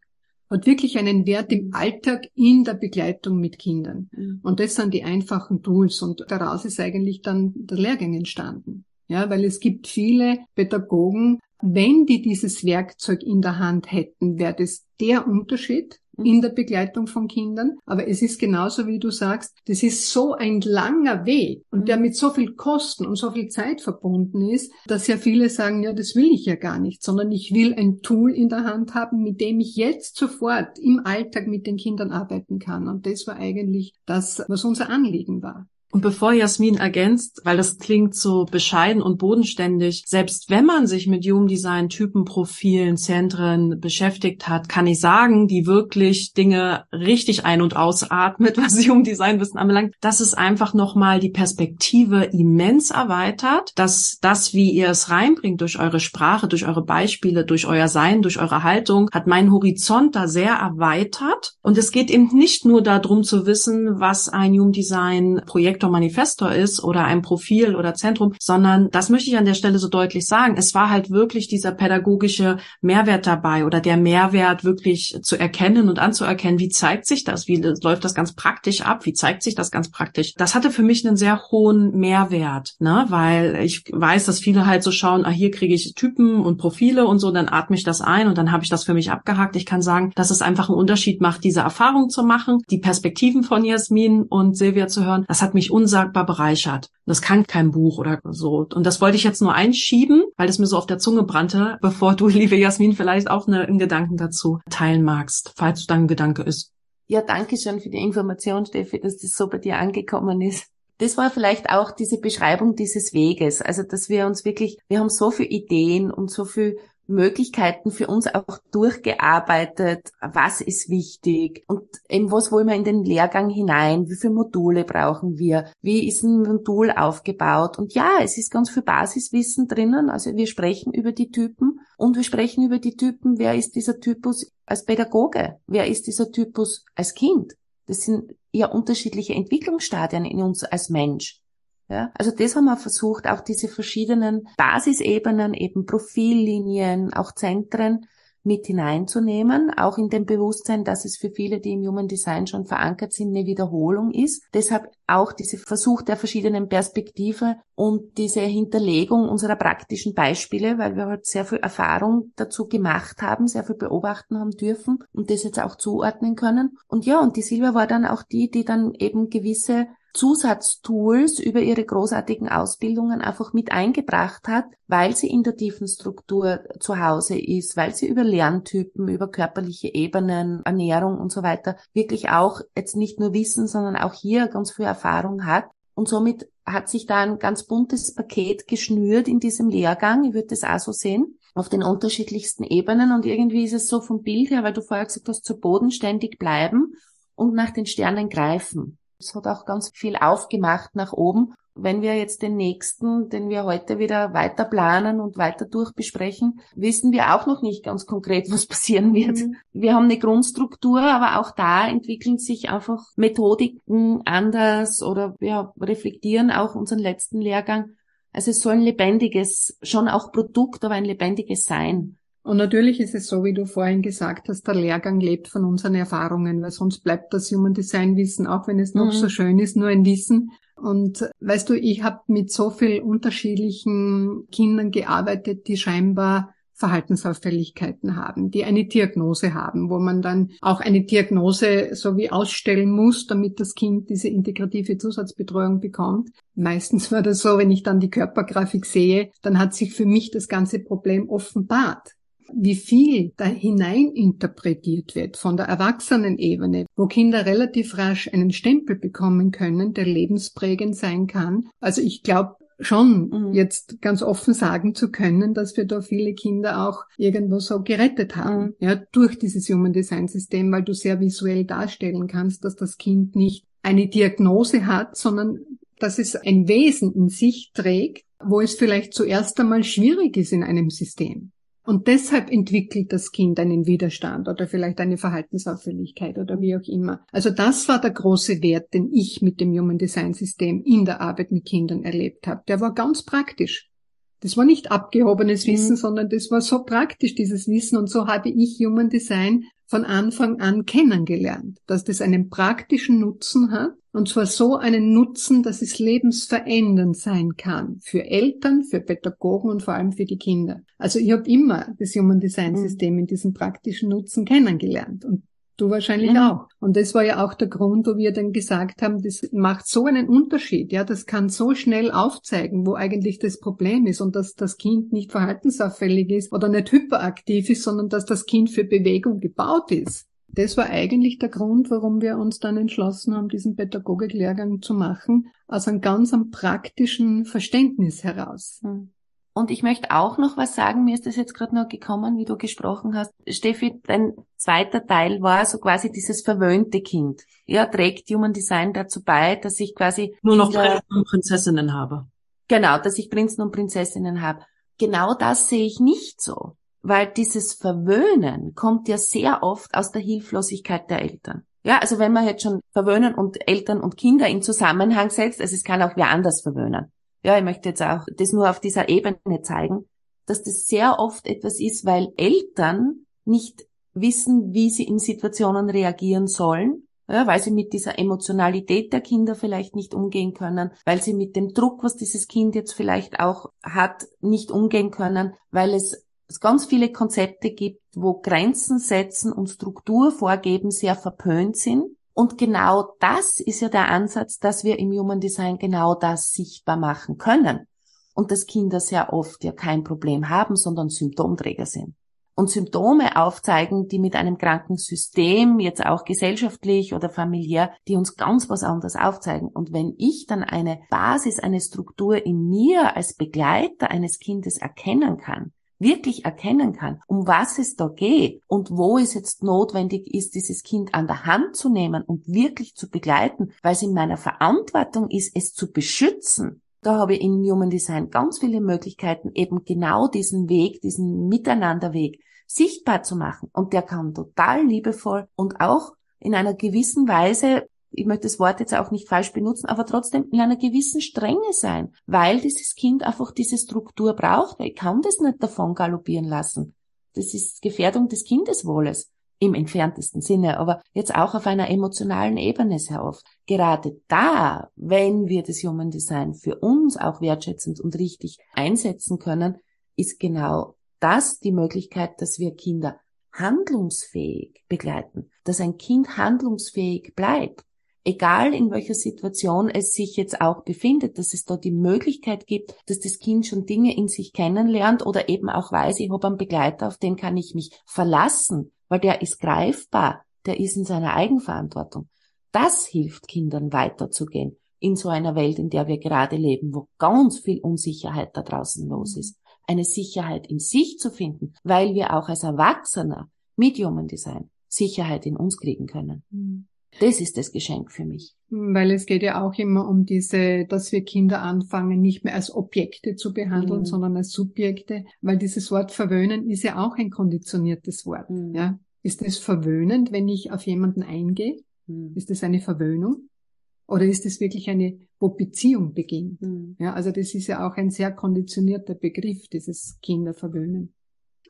Hat wirklich einen Wert im Alltag in der Begleitung mit Kindern. Mhm. Und das sind die einfachen Tools und daraus ist eigentlich dann der Lehrgang entstanden. Ja, weil es gibt viele Pädagogen, wenn die dieses Werkzeug in der Hand hätten, wäre das der Unterschied in der Begleitung von Kindern. Aber es ist genauso, wie du sagst, das ist so ein langer Weg und der mhm. mit so viel Kosten und so viel Zeit verbunden ist, dass ja viele sagen, ja, das will ich ja gar nicht, sondern ich will ein Tool in der Hand haben, mit dem ich jetzt sofort im Alltag mit den Kindern arbeiten kann. Und das war eigentlich das, was unser Anliegen war. Und bevor Jasmin ergänzt, weil das klingt so bescheiden und bodenständig, selbst wenn man sich mit Human Design Typen, Profilen, Zentren beschäftigt hat, kann ich sagen, die wirklich Dinge richtig ein- und ausatmet, was Human Design Wissen anbelangt, dass es einfach nochmal die Perspektive immens erweitert, dass das, wie ihr es reinbringt durch eure Sprache, durch eure Beispiele, durch euer Sein, durch eure Haltung, hat meinen Horizont da sehr erweitert. Und es geht eben nicht nur darum zu wissen, was ein Human Design Projekt Projektor Manifestor ist oder ein Profil oder Zentrum, sondern das möchte ich an der Stelle so deutlich sagen. Es war halt wirklich dieser pädagogische Mehrwert dabei oder der Mehrwert wirklich zu erkennen und anzuerkennen. Wie zeigt sich das? Wie läuft das ganz praktisch ab? Wie zeigt sich das ganz praktisch? Das hatte für mich einen sehr hohen Mehrwert, ne? weil ich weiß, dass viele halt so schauen, ah, hier kriege ich Typen und Profile und so, dann atme ich das ein und dann habe ich das für mich abgehakt. Ich kann sagen, dass es einfach einen Unterschied macht, diese Erfahrung zu machen, die Perspektiven von Jasmin und Silvia zu hören. Das hat mich unsagbar bereichert. Das kann kein Buch oder so. Und das wollte ich jetzt nur einschieben, weil es mir so auf der Zunge brannte, bevor du, liebe Jasmin, vielleicht auch eine, einen Gedanken dazu teilen magst, falls dann ein Gedanke ist. Ja, danke schön für die Information, Steffi, dass das so bei dir angekommen ist. Das war vielleicht auch diese Beschreibung dieses Weges. Also, dass wir uns wirklich, wir haben so viele Ideen und so viel Möglichkeiten für uns auch durchgearbeitet, was ist wichtig und eben was wollen wir in den Lehrgang hinein, wie viele Module brauchen wir, wie ist ein Modul aufgebaut und ja, es ist ganz viel Basiswissen drinnen, also wir sprechen über die Typen und wir sprechen über die Typen, wer ist dieser Typus als Pädagoge, wer ist dieser Typus als Kind. Das sind ja unterschiedliche Entwicklungsstadien in uns als Mensch. Ja, also das haben wir versucht, auch diese verschiedenen Basisebenen, eben Profillinien, auch Zentren mit hineinzunehmen, auch in dem Bewusstsein, dass es für viele, die im Human Design schon verankert sind, eine Wiederholung ist. Deshalb auch diese Versuch der verschiedenen Perspektive und diese Hinterlegung unserer praktischen Beispiele, weil wir halt sehr viel Erfahrung dazu gemacht haben, sehr viel beobachten haben dürfen und das jetzt auch zuordnen können. Und ja, und die Silvia war dann auch die, die dann eben gewisse Zusatztools über ihre großartigen Ausbildungen einfach mit eingebracht hat, weil sie in der tiefen Struktur zu Hause ist, weil sie über Lerntypen, über körperliche Ebenen, Ernährung und so weiter wirklich auch jetzt nicht nur Wissen, sondern auch hier ganz viel Erfahrung hat. Und somit hat sich da ein ganz buntes Paket geschnürt in diesem Lehrgang. Ich würde das auch so sehen auf den unterschiedlichsten Ebenen und irgendwie ist es so vom Bild her, weil du vorher gesagt hast, zu bodenständig bleiben und nach den Sternen greifen. Es hat auch ganz viel aufgemacht nach oben. Wenn wir jetzt den nächsten, den wir heute wieder weiter planen und weiter durchbesprechen, wissen wir auch noch nicht ganz konkret, was passieren wird. Mhm. Wir haben eine Grundstruktur, aber auch da entwickeln sich einfach Methodiken anders oder wir reflektieren auch unseren letzten Lehrgang. Also es soll ein lebendiges, schon auch Produkt, aber ein lebendiges sein. Und natürlich ist es so, wie du vorhin gesagt hast, der Lehrgang lebt von unseren Erfahrungen, weil sonst bleibt das Human Design Wissen, auch wenn es noch mhm. so schön ist, nur ein Wissen. Und weißt du, ich habe mit so vielen unterschiedlichen Kindern gearbeitet, die scheinbar Verhaltensauffälligkeiten haben, die eine Diagnose haben, wo man dann auch eine Diagnose so wie ausstellen muss, damit das Kind diese integrative Zusatzbetreuung bekommt. Meistens war das so, wenn ich dann die Körpergrafik sehe, dann hat sich für mich das ganze Problem offenbart wie viel da hinein interpretiert wird von der Erwachsenenebene, wo Kinder relativ rasch einen Stempel bekommen können, der lebensprägend sein kann. Also ich glaube, schon mhm. jetzt ganz offen sagen zu können, dass wir da viele Kinder auch irgendwo so gerettet haben, mhm. ja, durch dieses Human Design System, weil du sehr visuell darstellen kannst, dass das Kind nicht eine Diagnose hat, sondern dass es ein Wesen in sich trägt, wo es vielleicht zuerst einmal schwierig ist in einem System. Und deshalb entwickelt das Kind einen Widerstand oder vielleicht eine Verhaltensauffälligkeit oder wie auch immer. Also das war der große Wert, den ich mit dem Human Design System in der Arbeit mit Kindern erlebt habe. Der war ganz praktisch. Das war nicht abgehobenes mhm. Wissen, mhm. sondern das war so praktisch, dieses Wissen. Und so habe ich Human Design von Anfang an kennengelernt, dass das einen praktischen Nutzen hat und zwar so einen Nutzen, dass es lebensverändernd sein kann für Eltern, für Pädagogen und vor allem für die Kinder. Also ich habe immer das Human Design mhm. System mhm. in diesem praktischen Nutzen kennengelernt und Du wahrscheinlich mhm. auch. Und das war ja auch der Grund, wo wir dann gesagt haben, das macht so einen Unterschied. Ja, das kann so schnell aufzeigen, wo eigentlich das Problem ist und dass das Kind nicht verhaltensauffällig ist oder nicht hyperaktiv ist, sondern dass das Kind für Bewegung gebaut ist. Das war eigentlich der Grund, warum wir uns dann entschlossen haben, diesen Pädagogiklehrgang zu machen, aus einem ganz einem praktischen Verständnis heraus. Mhm. Und ich möchte auch noch was sagen, mir ist das jetzt gerade noch gekommen, wie du gesprochen hast. Steffi, dein zweiter Teil war so quasi dieses verwöhnte Kind. Ja, trägt Human Design dazu bei, dass ich quasi nur noch Prinzen und Prinzessinnen habe. Genau, dass ich Prinzen und Prinzessinnen habe. Genau das sehe ich nicht so, weil dieses Verwöhnen kommt ja sehr oft aus der Hilflosigkeit der Eltern. Ja, also wenn man jetzt schon Verwöhnen und Eltern und Kinder in Zusammenhang setzt, also es kann auch wer anders verwöhnen ja, ich möchte jetzt auch das nur auf dieser Ebene zeigen, dass das sehr oft etwas ist, weil Eltern nicht wissen, wie sie in Situationen reagieren sollen, ja, weil sie mit dieser Emotionalität der Kinder vielleicht nicht umgehen können, weil sie mit dem Druck, was dieses Kind jetzt vielleicht auch hat, nicht umgehen können, weil es ganz viele Konzepte gibt, wo Grenzen setzen und Struktur vorgeben sehr verpönt sind und genau das ist ja der Ansatz, dass wir im Human Design genau das sichtbar machen können. Und dass Kinder sehr oft ja kein Problem haben, sondern Symptomträger sind. Und Symptome aufzeigen, die mit einem kranken System, jetzt auch gesellschaftlich oder familiär, die uns ganz was anderes aufzeigen. Und wenn ich dann eine Basis, eine Struktur in mir als Begleiter eines Kindes erkennen kann, wirklich erkennen kann, um was es da geht und wo es jetzt notwendig ist, dieses Kind an der Hand zu nehmen und wirklich zu begleiten, weil es in meiner Verantwortung ist, es zu beschützen. Da habe ich in Human Design ganz viele Möglichkeiten, eben genau diesen Weg, diesen Miteinanderweg sichtbar zu machen. Und der kann total liebevoll und auch in einer gewissen Weise ich möchte das Wort jetzt auch nicht falsch benutzen, aber trotzdem in einer gewissen Strenge sein, weil dieses Kind einfach diese Struktur braucht, weil ich kann das nicht davon galoppieren lassen. Das ist Gefährdung des Kindeswohles im entferntesten Sinne, aber jetzt auch auf einer emotionalen Ebene sehr oft. Gerade da, wenn wir das Human Design für uns auch wertschätzend und richtig einsetzen können, ist genau das die Möglichkeit, dass wir Kinder handlungsfähig begleiten, dass ein Kind handlungsfähig bleibt egal in welcher Situation es sich jetzt auch befindet, dass es da die Möglichkeit gibt, dass das Kind schon Dinge in sich kennenlernt oder eben auch weiß, ich habe einen Begleiter, auf den kann ich mich verlassen, weil der ist greifbar, der ist in seiner Eigenverantwortung. Das hilft Kindern weiterzugehen in so einer Welt, in der wir gerade leben, wo ganz viel Unsicherheit da draußen los ist. Eine Sicherheit in sich zu finden, weil wir auch als Erwachsener mit Human Design Sicherheit in uns kriegen können. Das ist das Geschenk für mich. Weil es geht ja auch immer um diese, dass wir Kinder anfangen, nicht mehr als Objekte zu behandeln, mhm. sondern als Subjekte, weil dieses Wort verwöhnen ist ja auch ein konditioniertes Wort. Mhm. Ja? Ist es verwöhnend, wenn ich auf jemanden eingehe? Mhm. Ist es eine Verwöhnung? Oder ist es wirklich eine, wo Beziehung beginnt? Mhm. Ja, also das ist ja auch ein sehr konditionierter Begriff, dieses Kinderverwöhnen.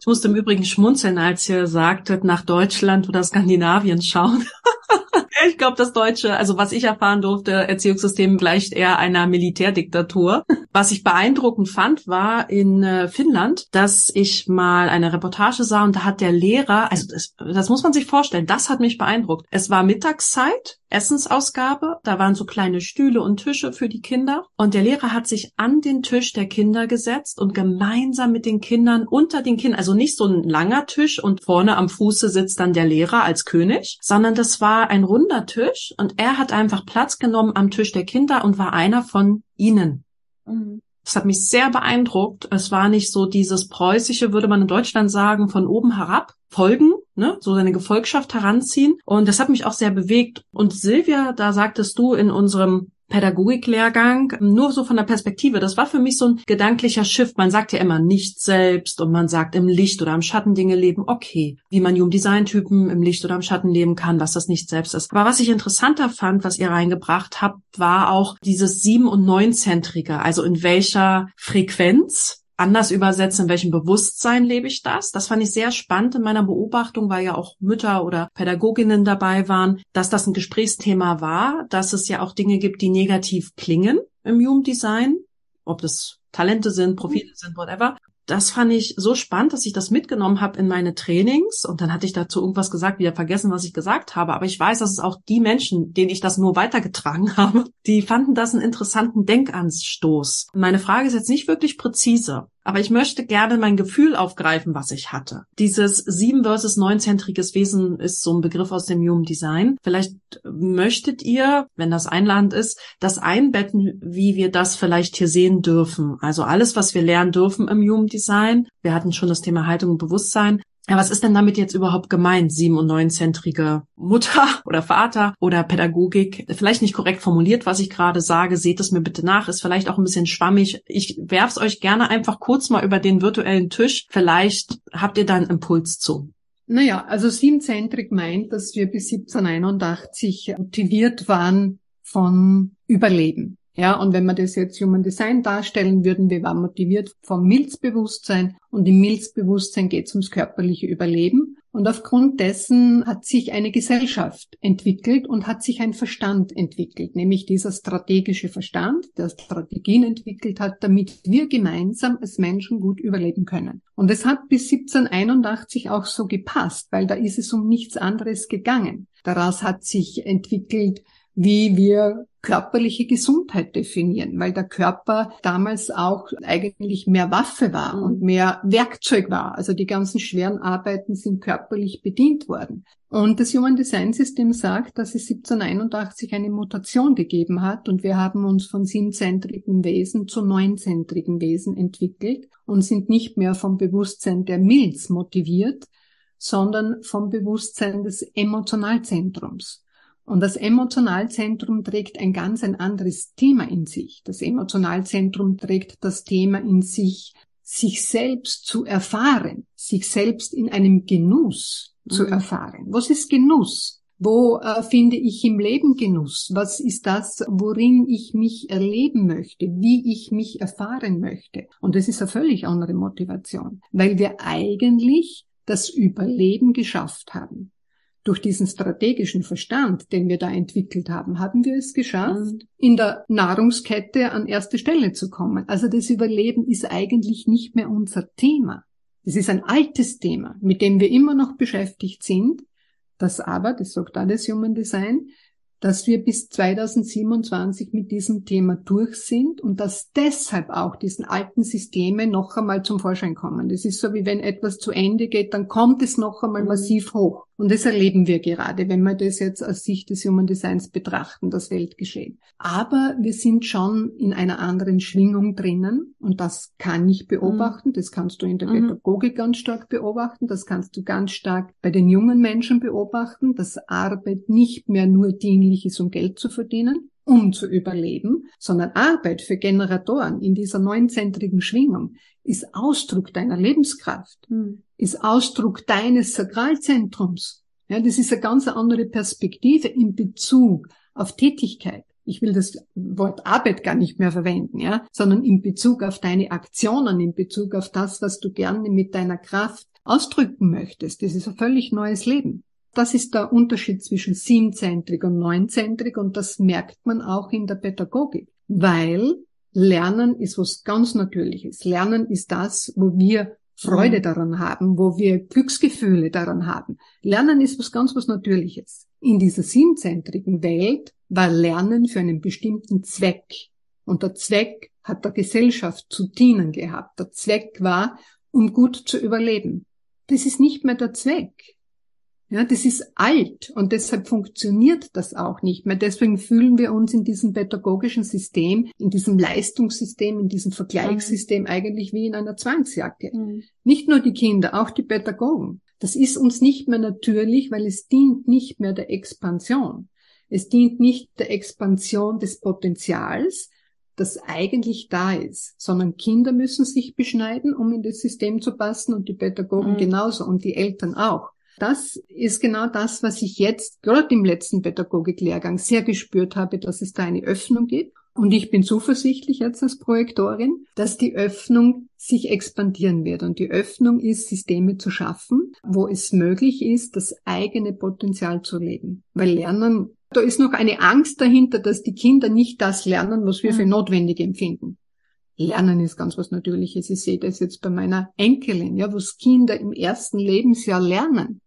Ich musste im Übrigen schmunzeln, als ihr sagtet, nach Deutschland oder Skandinavien schauen. ich glaube, das deutsche, also was ich erfahren durfte, Erziehungssystem gleicht eher einer Militärdiktatur. Was ich beeindruckend fand, war in äh, Finnland, dass ich mal eine Reportage sah und da hat der Lehrer, also das, das muss man sich vorstellen, das hat mich beeindruckt. Es war Mittagszeit, Essensausgabe, da waren so kleine Stühle und Tische für die Kinder und der Lehrer hat sich an den Tisch der Kinder gesetzt und gemeinsam mit den Kindern unter den Kindern, also nicht so ein langer Tisch und vorne am Fuße sitzt dann der Lehrer als König, sondern das war ein runder Tisch und er hat einfach Platz genommen am Tisch der Kinder und war einer von ihnen. Mhm. Das hat mich sehr beeindruckt. Es war nicht so dieses preußische, würde man in Deutschland sagen, von oben herab folgen, ne, so seine Gefolgschaft heranziehen. Und das hat mich auch sehr bewegt. Und Silvia, da sagtest du in unserem Pädagogiklehrgang, nur so von der Perspektive. Das war für mich so ein gedanklicher Shift. Man sagt ja immer nicht selbst und man sagt im Licht oder im Schatten Dinge leben. Okay, wie man Human Design Typen im Licht oder im Schatten leben kann, was das nicht selbst ist. Aber was ich interessanter fand, was ihr reingebracht habt, war auch dieses sieben- und neunzentrige. Also in welcher Frequenz anders übersetzen, in welchem Bewusstsein lebe ich das. Das fand ich sehr spannend in meiner Beobachtung, weil ja auch Mütter oder Pädagoginnen dabei waren, dass das ein Gesprächsthema war, dass es ja auch Dinge gibt, die negativ klingen im Jugenddesign, ob das Talente sind, Profile sind, whatever das fand ich so spannend, dass ich das mitgenommen habe in meine Trainings und dann hatte ich dazu irgendwas gesagt, wieder vergessen, was ich gesagt habe. Aber ich weiß, dass es auch die Menschen, denen ich das nur weitergetragen habe, die fanden das einen interessanten Denkanstoß. Meine Frage ist jetzt nicht wirklich präzise. Aber ich möchte gerne mein Gefühl aufgreifen, was ich hatte. Dieses sieben versus neunzentriges Wesen ist so ein Begriff aus dem Human Design. Vielleicht möchtet ihr, wenn das einladend ist, das einbetten, wie wir das vielleicht hier sehen dürfen. Also alles, was wir lernen dürfen im Human Design. Wir hatten schon das Thema Haltung und Bewusstsein. Ja, was ist denn damit jetzt überhaupt gemeint? Sieben- und neunzentrige Mutter oder Vater oder Pädagogik? Vielleicht nicht korrekt formuliert, was ich gerade sage. Seht es mir bitte nach. Ist vielleicht auch ein bisschen schwammig. Ich werf's euch gerne einfach kurz mal über den virtuellen Tisch. Vielleicht habt ihr da einen Impuls zu. Naja, also siebenzentrig meint, dass wir bis 1781 motiviert waren von Überleben. Ja, und wenn wir das jetzt Human Design darstellen würden, wir waren motiviert vom Milzbewusstsein und im Milzbewusstsein geht es ums körperliche Überleben. Und aufgrund dessen hat sich eine Gesellschaft entwickelt und hat sich ein Verstand entwickelt, nämlich dieser strategische Verstand, der Strategien entwickelt hat, damit wir gemeinsam als Menschen gut überleben können. Und es hat bis 1781 auch so gepasst, weil da ist es um nichts anderes gegangen. Daraus hat sich entwickelt, wie wir körperliche Gesundheit definieren, weil der Körper damals auch eigentlich mehr Waffe war und mehr Werkzeug war. Also die ganzen schweren Arbeiten sind körperlich bedient worden. Und das Human Design System sagt, dass es 1781 eine Mutation gegeben hat und wir haben uns von siebenzentrigen Wesen zu neunzentrigen Wesen entwickelt und sind nicht mehr vom Bewusstsein der Milz motiviert, sondern vom Bewusstsein des Emotionalzentrums. Und das Emotionalzentrum trägt ein ganz ein anderes Thema in sich. Das Emotionalzentrum trägt das Thema in sich, sich selbst zu erfahren, sich selbst in einem Genuss mhm. zu erfahren. Was ist Genuss? Wo äh, finde ich im Leben Genuss? Was ist das, worin ich mich erleben möchte, wie ich mich erfahren möchte? Und das ist eine völlig andere Motivation, weil wir eigentlich das Überleben geschafft haben durch diesen strategischen Verstand, den wir da entwickelt haben, haben wir es geschafft, mhm. in der Nahrungskette an erste Stelle zu kommen. Also das Überleben ist eigentlich nicht mehr unser Thema. Es ist ein altes Thema, mit dem wir immer noch beschäftigt sind, das aber, das sagt auch das Human Design, dass wir bis 2027 mit diesem Thema durch sind und dass deshalb auch diesen alten Systeme noch einmal zum Vorschein kommen. Das ist so, wie wenn etwas zu Ende geht, dann kommt es noch einmal mhm. massiv hoch. Und das erleben wir gerade, wenn wir das jetzt aus Sicht des Human Designs betrachten, das Weltgeschehen. Aber wir sind schon in einer anderen Schwingung drinnen und das kann ich beobachten. Mhm. Das kannst du in der mhm. Pädagogik ganz stark beobachten. Das kannst du ganz stark bei den jungen Menschen beobachten, dass Arbeit nicht mehr nur dienlich ist, um Geld zu verdienen, um zu überleben, sondern Arbeit für Generatoren in dieser neunzentrigen Schwingung ist Ausdruck deiner Lebenskraft, mhm. ist Ausdruck deines Sakralzentrums. Ja, das ist eine ganz andere Perspektive in Bezug auf Tätigkeit. Ich will das Wort Arbeit gar nicht mehr verwenden, ja, sondern in Bezug auf deine Aktionen, in Bezug auf das, was du gerne mit deiner Kraft ausdrücken möchtest. Das ist ein völlig neues Leben. Das ist der Unterschied zwischen siebenzentrig und neunzentrig und das merkt man auch in der Pädagogik, weil Lernen ist was ganz Natürliches. Lernen ist das, wo wir Freude mhm. daran haben, wo wir Glücksgefühle daran haben. Lernen ist was ganz was Natürliches. In dieser siebenzentrigen Welt war Lernen für einen bestimmten Zweck. Und der Zweck hat der Gesellschaft zu dienen gehabt. Der Zweck war, um gut zu überleben. Das ist nicht mehr der Zweck. Ja, das ist alt und deshalb funktioniert das auch nicht mehr. Deswegen fühlen wir uns in diesem pädagogischen System, in diesem Leistungssystem, in diesem Vergleichssystem mhm. eigentlich wie in einer Zwangsjacke. Mhm. Nicht nur die Kinder, auch die Pädagogen. Das ist uns nicht mehr natürlich, weil es dient nicht mehr der Expansion. Es dient nicht der Expansion des Potenzials, das eigentlich da ist, sondern Kinder müssen sich beschneiden, um in das System zu passen und die Pädagogen mhm. genauso und die Eltern auch. Das ist genau das, was ich jetzt, gerade im letzten Pädagogiklehrgang, sehr gespürt habe, dass es da eine Öffnung gibt. Und ich bin zuversichtlich jetzt als Projektorin, dass die Öffnung sich expandieren wird. Und die Öffnung ist, Systeme zu schaffen, wo es möglich ist, das eigene Potenzial zu leben. Weil Lernen, da ist noch eine Angst dahinter, dass die Kinder nicht das lernen, was wir für notwendig empfinden. Lernen ist ganz was Natürliches. Ich sehe das jetzt bei meiner Enkelin, ja, was Kinder im ersten Lebensjahr lernen.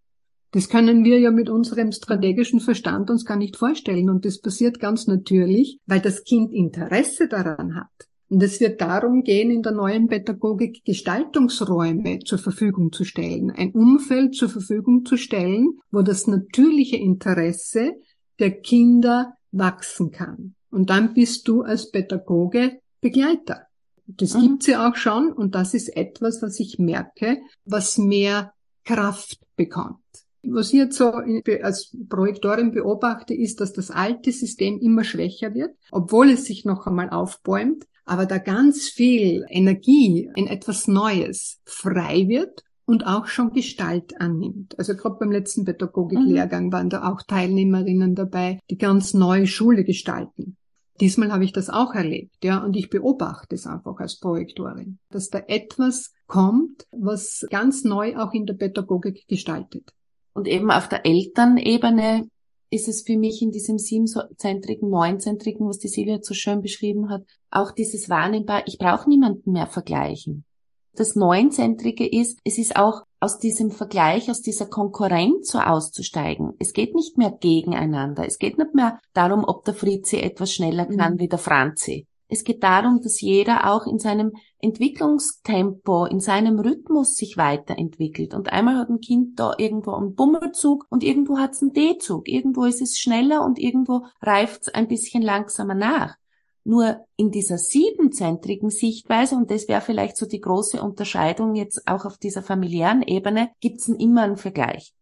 Das können wir ja mit unserem strategischen Verstand uns gar nicht vorstellen. Und das passiert ganz natürlich, weil das Kind Interesse daran hat. Und es wird darum gehen, in der neuen Pädagogik Gestaltungsräume zur Verfügung zu stellen, ein Umfeld zur Verfügung zu stellen, wo das natürliche Interesse der Kinder wachsen kann. Und dann bist du als Pädagoge Begleiter. Das mhm. gibt's ja auch schon und das ist etwas, was ich merke, was mehr Kraft bekommt. Was ich jetzt so als Projektorin beobachte, ist, dass das alte System immer schwächer wird, obwohl es sich noch einmal aufbäumt, aber da ganz viel Energie in etwas Neues frei wird und auch schon Gestalt annimmt. Also gerade beim letzten Pädagogiklehrgang mhm. waren da auch Teilnehmerinnen dabei, die ganz neue Schule gestalten. Diesmal habe ich das auch erlebt, ja, und ich beobachte es einfach als Projektorin, dass da etwas kommt, was ganz neu auch in der Pädagogik gestaltet. Und eben auf der Elternebene ist es für mich in diesem siebenzentrigen, neunzentrigen, was die Silvia so schön beschrieben hat, auch dieses wahrnehmbar, ich brauche niemanden mehr vergleichen. Das Neunzentrige ist, es ist auch aus diesem Vergleich, aus dieser Konkurrenz so auszusteigen. Es geht nicht mehr gegeneinander. Es geht nicht mehr darum, ob der Fritzi etwas schneller kann mhm. wie der Franzi. Es geht darum, dass jeder auch in seinem Entwicklungstempo, in seinem Rhythmus sich weiterentwickelt. Und einmal hat ein Kind da irgendwo einen Bummelzug und irgendwo hat es einen D-Zug. Irgendwo ist es schneller und irgendwo reift es ein bisschen langsamer nach. Nur in dieser siebenzentrigen Sichtweise, und das wäre vielleicht so die große Unterscheidung jetzt auch auf dieser familiären Ebene, gibt's immer einen Vergleich.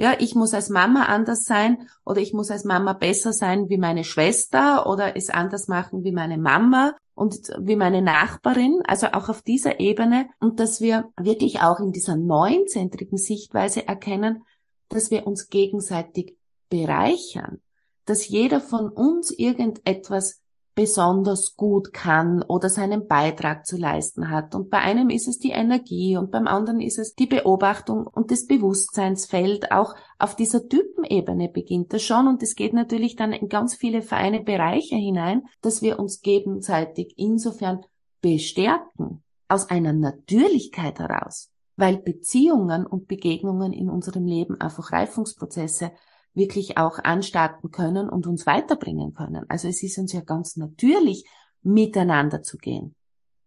Ja, ich muss als Mama anders sein oder ich muss als Mama besser sein wie meine Schwester oder es anders machen wie meine Mama und wie meine Nachbarin, also auch auf dieser Ebene. Und dass wir wirklich auch in dieser neunzentrigen Sichtweise erkennen, dass wir uns gegenseitig bereichern, dass jeder von uns irgendetwas besonders gut kann oder seinen Beitrag zu leisten hat. Und bei einem ist es die Energie und beim anderen ist es die Beobachtung und das Bewusstseinsfeld. Auch auf dieser Typenebene beginnt das schon und es geht natürlich dann in ganz viele feine Bereiche hinein, dass wir uns gegenseitig insofern bestärken aus einer Natürlichkeit heraus, weil Beziehungen und Begegnungen in unserem Leben einfach Reifungsprozesse wirklich auch anstarten können und uns weiterbringen können. Also es ist uns ja ganz natürlich, miteinander zu gehen.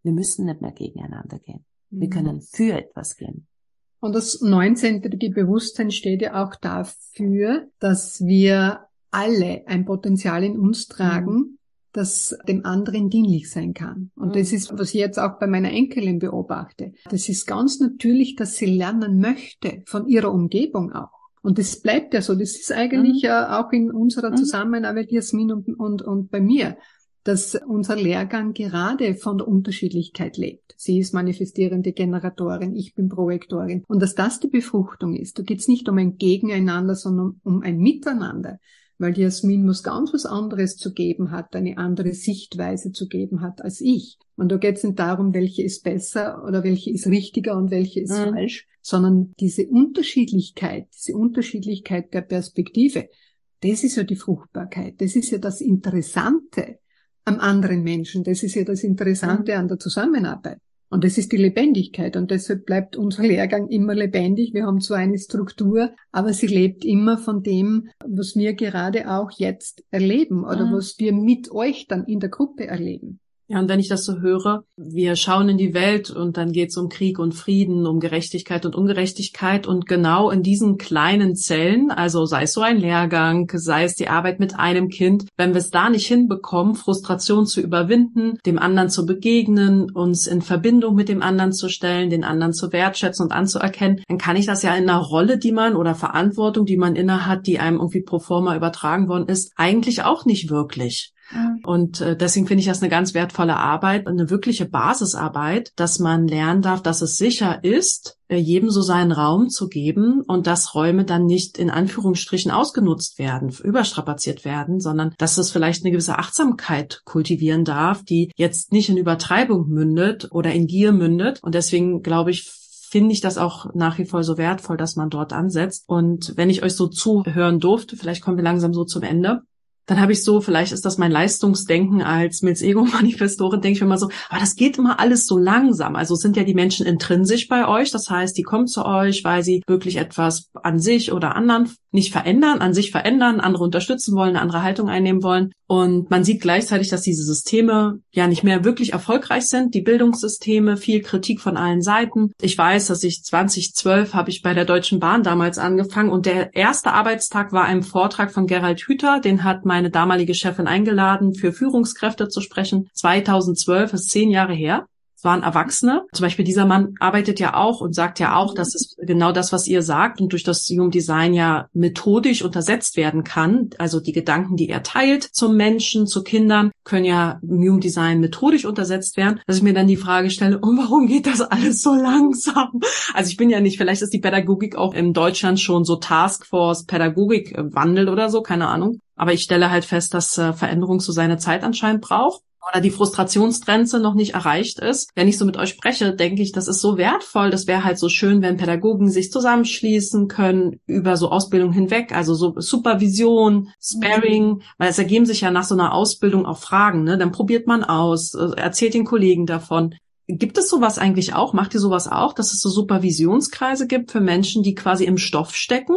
Wir müssen nicht mehr gegeneinander gehen. Wir mhm. können für etwas gehen. Und das neunzentrige Bewusstsein steht ja auch dafür, dass wir alle ein Potenzial in uns tragen, mhm. das dem anderen dienlich sein kann. Und mhm. das ist, was ich jetzt auch bei meiner Enkelin beobachte. Das ist ganz natürlich, dass sie lernen möchte von ihrer Umgebung auch. Und das bleibt ja so. Das ist eigentlich mhm. auch in unserer mhm. Zusammenarbeit, Jasmin und, und, und bei mir dass unser Lehrgang gerade von der Unterschiedlichkeit lebt. Sie ist manifestierende Generatorin, ich bin Projektorin. Und dass das die Befruchtung ist. Da geht es nicht um ein Gegeneinander, sondern um ein Miteinander. Weil die Jasmin muss ganz was anderes zu geben hat, eine andere Sichtweise zu geben hat als ich. Und da geht es nicht darum, welche ist besser oder welche ist richtiger und welche ist mhm. falsch, sondern diese Unterschiedlichkeit, diese Unterschiedlichkeit der Perspektive, das ist ja die Fruchtbarkeit. Das ist ja das Interessante am anderen Menschen. Das ist ja das Interessante an der Zusammenarbeit. Und das ist die Lebendigkeit. Und deshalb bleibt unser Lehrgang immer lebendig. Wir haben zwar eine Struktur, aber sie lebt immer von dem, was wir gerade auch jetzt erleben oder mhm. was wir mit euch dann in der Gruppe erleben. Ja, und wenn ich das so höre, wir schauen in die Welt und dann geht es um Krieg und Frieden, um Gerechtigkeit und Ungerechtigkeit und genau in diesen kleinen Zellen, also sei es so ein Lehrgang, sei es die Arbeit mit einem Kind, wenn wir es da nicht hinbekommen, Frustration zu überwinden, dem anderen zu begegnen, uns in Verbindung mit dem anderen zu stellen, den anderen zu wertschätzen und anzuerkennen, dann kann ich das ja in einer Rolle, die man oder Verantwortung, die man innehat, die einem irgendwie pro forma übertragen worden ist, eigentlich auch nicht wirklich. Und äh, deswegen finde ich das eine ganz wertvolle Arbeit, eine wirkliche Basisarbeit, dass man lernen darf, dass es sicher ist, äh, jedem so seinen Raum zu geben und dass Räume dann nicht in Anführungsstrichen ausgenutzt werden, überstrapaziert werden, sondern dass es vielleicht eine gewisse Achtsamkeit kultivieren darf, die jetzt nicht in Übertreibung mündet oder in Gier mündet. Und deswegen glaube ich, finde ich das auch nach wie vor so wertvoll, dass man dort ansetzt. Und wenn ich euch so zuhören durfte, vielleicht kommen wir langsam so zum Ende, dann habe ich so, vielleicht ist das mein Leistungsdenken als Milz Ego Manifestorin, denke ich mir immer so, aber das geht immer alles so langsam. Also sind ja die Menschen intrinsisch bei euch, das heißt, die kommen zu euch, weil sie wirklich etwas an sich oder anderen nicht verändern, an sich verändern, andere unterstützen wollen, eine andere Haltung einnehmen wollen. Und man sieht gleichzeitig, dass diese Systeme ja nicht mehr wirklich erfolgreich sind. Die Bildungssysteme, viel Kritik von allen Seiten. Ich weiß, dass ich 2012 habe ich bei der Deutschen Bahn damals angefangen und der erste Arbeitstag war ein Vortrag von Gerald Hüther. Den hat meine damalige Chefin eingeladen, für Führungskräfte zu sprechen. 2012 ist zehn Jahre her waren Erwachsene. Zum Beispiel dieser Mann arbeitet ja auch und sagt ja auch, dass es genau das, was ihr sagt und durch das Human Design ja methodisch untersetzt werden kann. Also die Gedanken, die er teilt zum Menschen, zu Kindern, können ja im Human Design methodisch untersetzt werden. Dass ich mir dann die Frage stelle, und warum geht das alles so langsam? Also ich bin ja nicht, vielleicht ist die Pädagogik auch in Deutschland schon so Taskforce Pädagogik Wandel oder so, keine Ahnung. Aber ich stelle halt fest, dass äh, Veränderung so seine Zeit anscheinend braucht oder die Frustrationsgrenze noch nicht erreicht ist. Wenn ich so mit euch spreche, denke ich, das ist so wertvoll. Das wäre halt so schön, wenn Pädagogen sich zusammenschließen können über so Ausbildung hinweg, also so Supervision, Sparing, mhm. weil es ergeben sich ja nach so einer Ausbildung auch Fragen. Ne? Dann probiert man aus, äh, erzählt den Kollegen davon. Gibt es sowas eigentlich auch? Macht ihr sowas auch, dass es so Supervisionskreise gibt für Menschen, die quasi im Stoff stecken?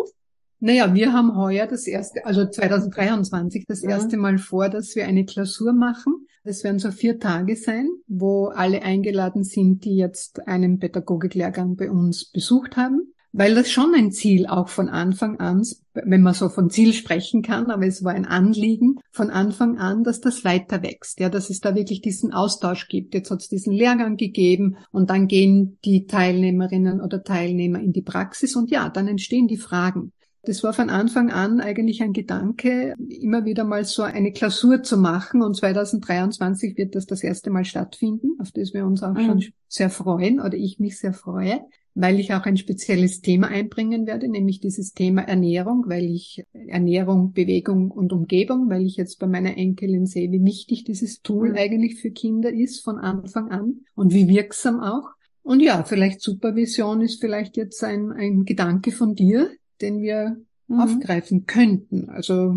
Naja, wir haben heuer das erste, also 2023 das erste Mal vor, dass wir eine Klausur machen. Das werden so vier Tage sein, wo alle eingeladen sind, die jetzt einen Pädagogiklehrgang bei uns besucht haben. Weil das schon ein Ziel auch von Anfang an, wenn man so von Ziel sprechen kann, aber es war ein Anliegen von Anfang an, dass das weiter wächst, ja, dass es da wirklich diesen Austausch gibt. Jetzt hat es diesen Lehrgang gegeben und dann gehen die Teilnehmerinnen oder Teilnehmer in die Praxis und ja, dann entstehen die Fragen. Das war von Anfang an eigentlich ein Gedanke, immer wieder mal so eine Klausur zu machen. Und 2023 wird das das erste Mal stattfinden, auf das wir uns auch mhm. schon sehr freuen oder ich mich sehr freue, weil ich auch ein spezielles Thema einbringen werde, nämlich dieses Thema Ernährung, weil ich Ernährung, Bewegung und Umgebung, weil ich jetzt bei meiner Enkelin sehe, wie wichtig dieses Tool mhm. eigentlich für Kinder ist von Anfang an und wie wirksam auch. Und ja, vielleicht Supervision ist vielleicht jetzt ein, ein Gedanke von dir, den wir mhm. aufgreifen könnten. Also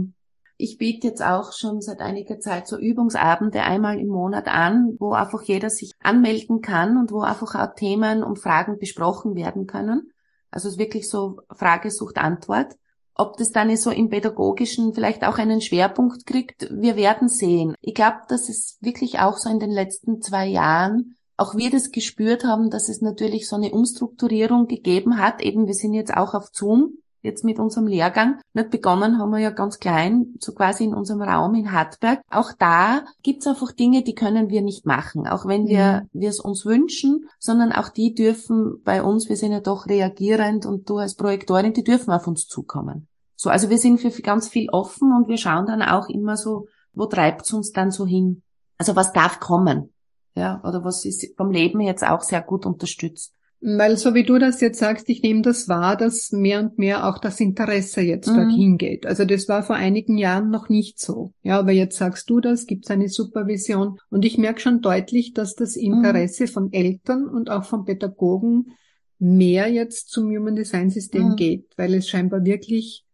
ich biete jetzt auch schon seit einiger Zeit so Übungsabende einmal im Monat an, wo einfach jeder sich anmelden kann und wo einfach auch Themen und Fragen besprochen werden können. Also es ist wirklich so Frage sucht Antwort. Ob das dann so im Pädagogischen vielleicht auch einen Schwerpunkt kriegt, wir werden sehen. Ich glaube, dass es wirklich auch so in den letzten zwei Jahren auch wir das gespürt haben, dass es natürlich so eine Umstrukturierung gegeben hat. Eben, wir sind jetzt auch auf Zoom, jetzt mit unserem Lehrgang. Nicht begonnen haben wir ja ganz klein, so quasi in unserem Raum in Hartberg. Auch da gibt's einfach Dinge, die können wir nicht machen, auch wenn wir wir es uns wünschen, sondern auch die dürfen bei uns, wir sind ja doch reagierend und du als Projektorin, die dürfen auf uns zukommen. So, also wir sind für ganz viel offen und wir schauen dann auch immer so, wo treibt's uns dann so hin? Also was darf kommen? Ja, oder was ist vom Leben jetzt auch sehr gut unterstützt. Weil so wie du das jetzt sagst, ich nehme das wahr, dass mehr und mehr auch das Interesse jetzt mhm. dorthin geht. Also das war vor einigen Jahren noch nicht so. Ja, aber jetzt sagst du das, gibt es eine Supervision. Und ich merke schon deutlich, dass das mhm. Interesse mhm. von Eltern und auch von Pädagogen mehr jetzt zum Human Design System mhm. geht, weil es scheinbar wirklich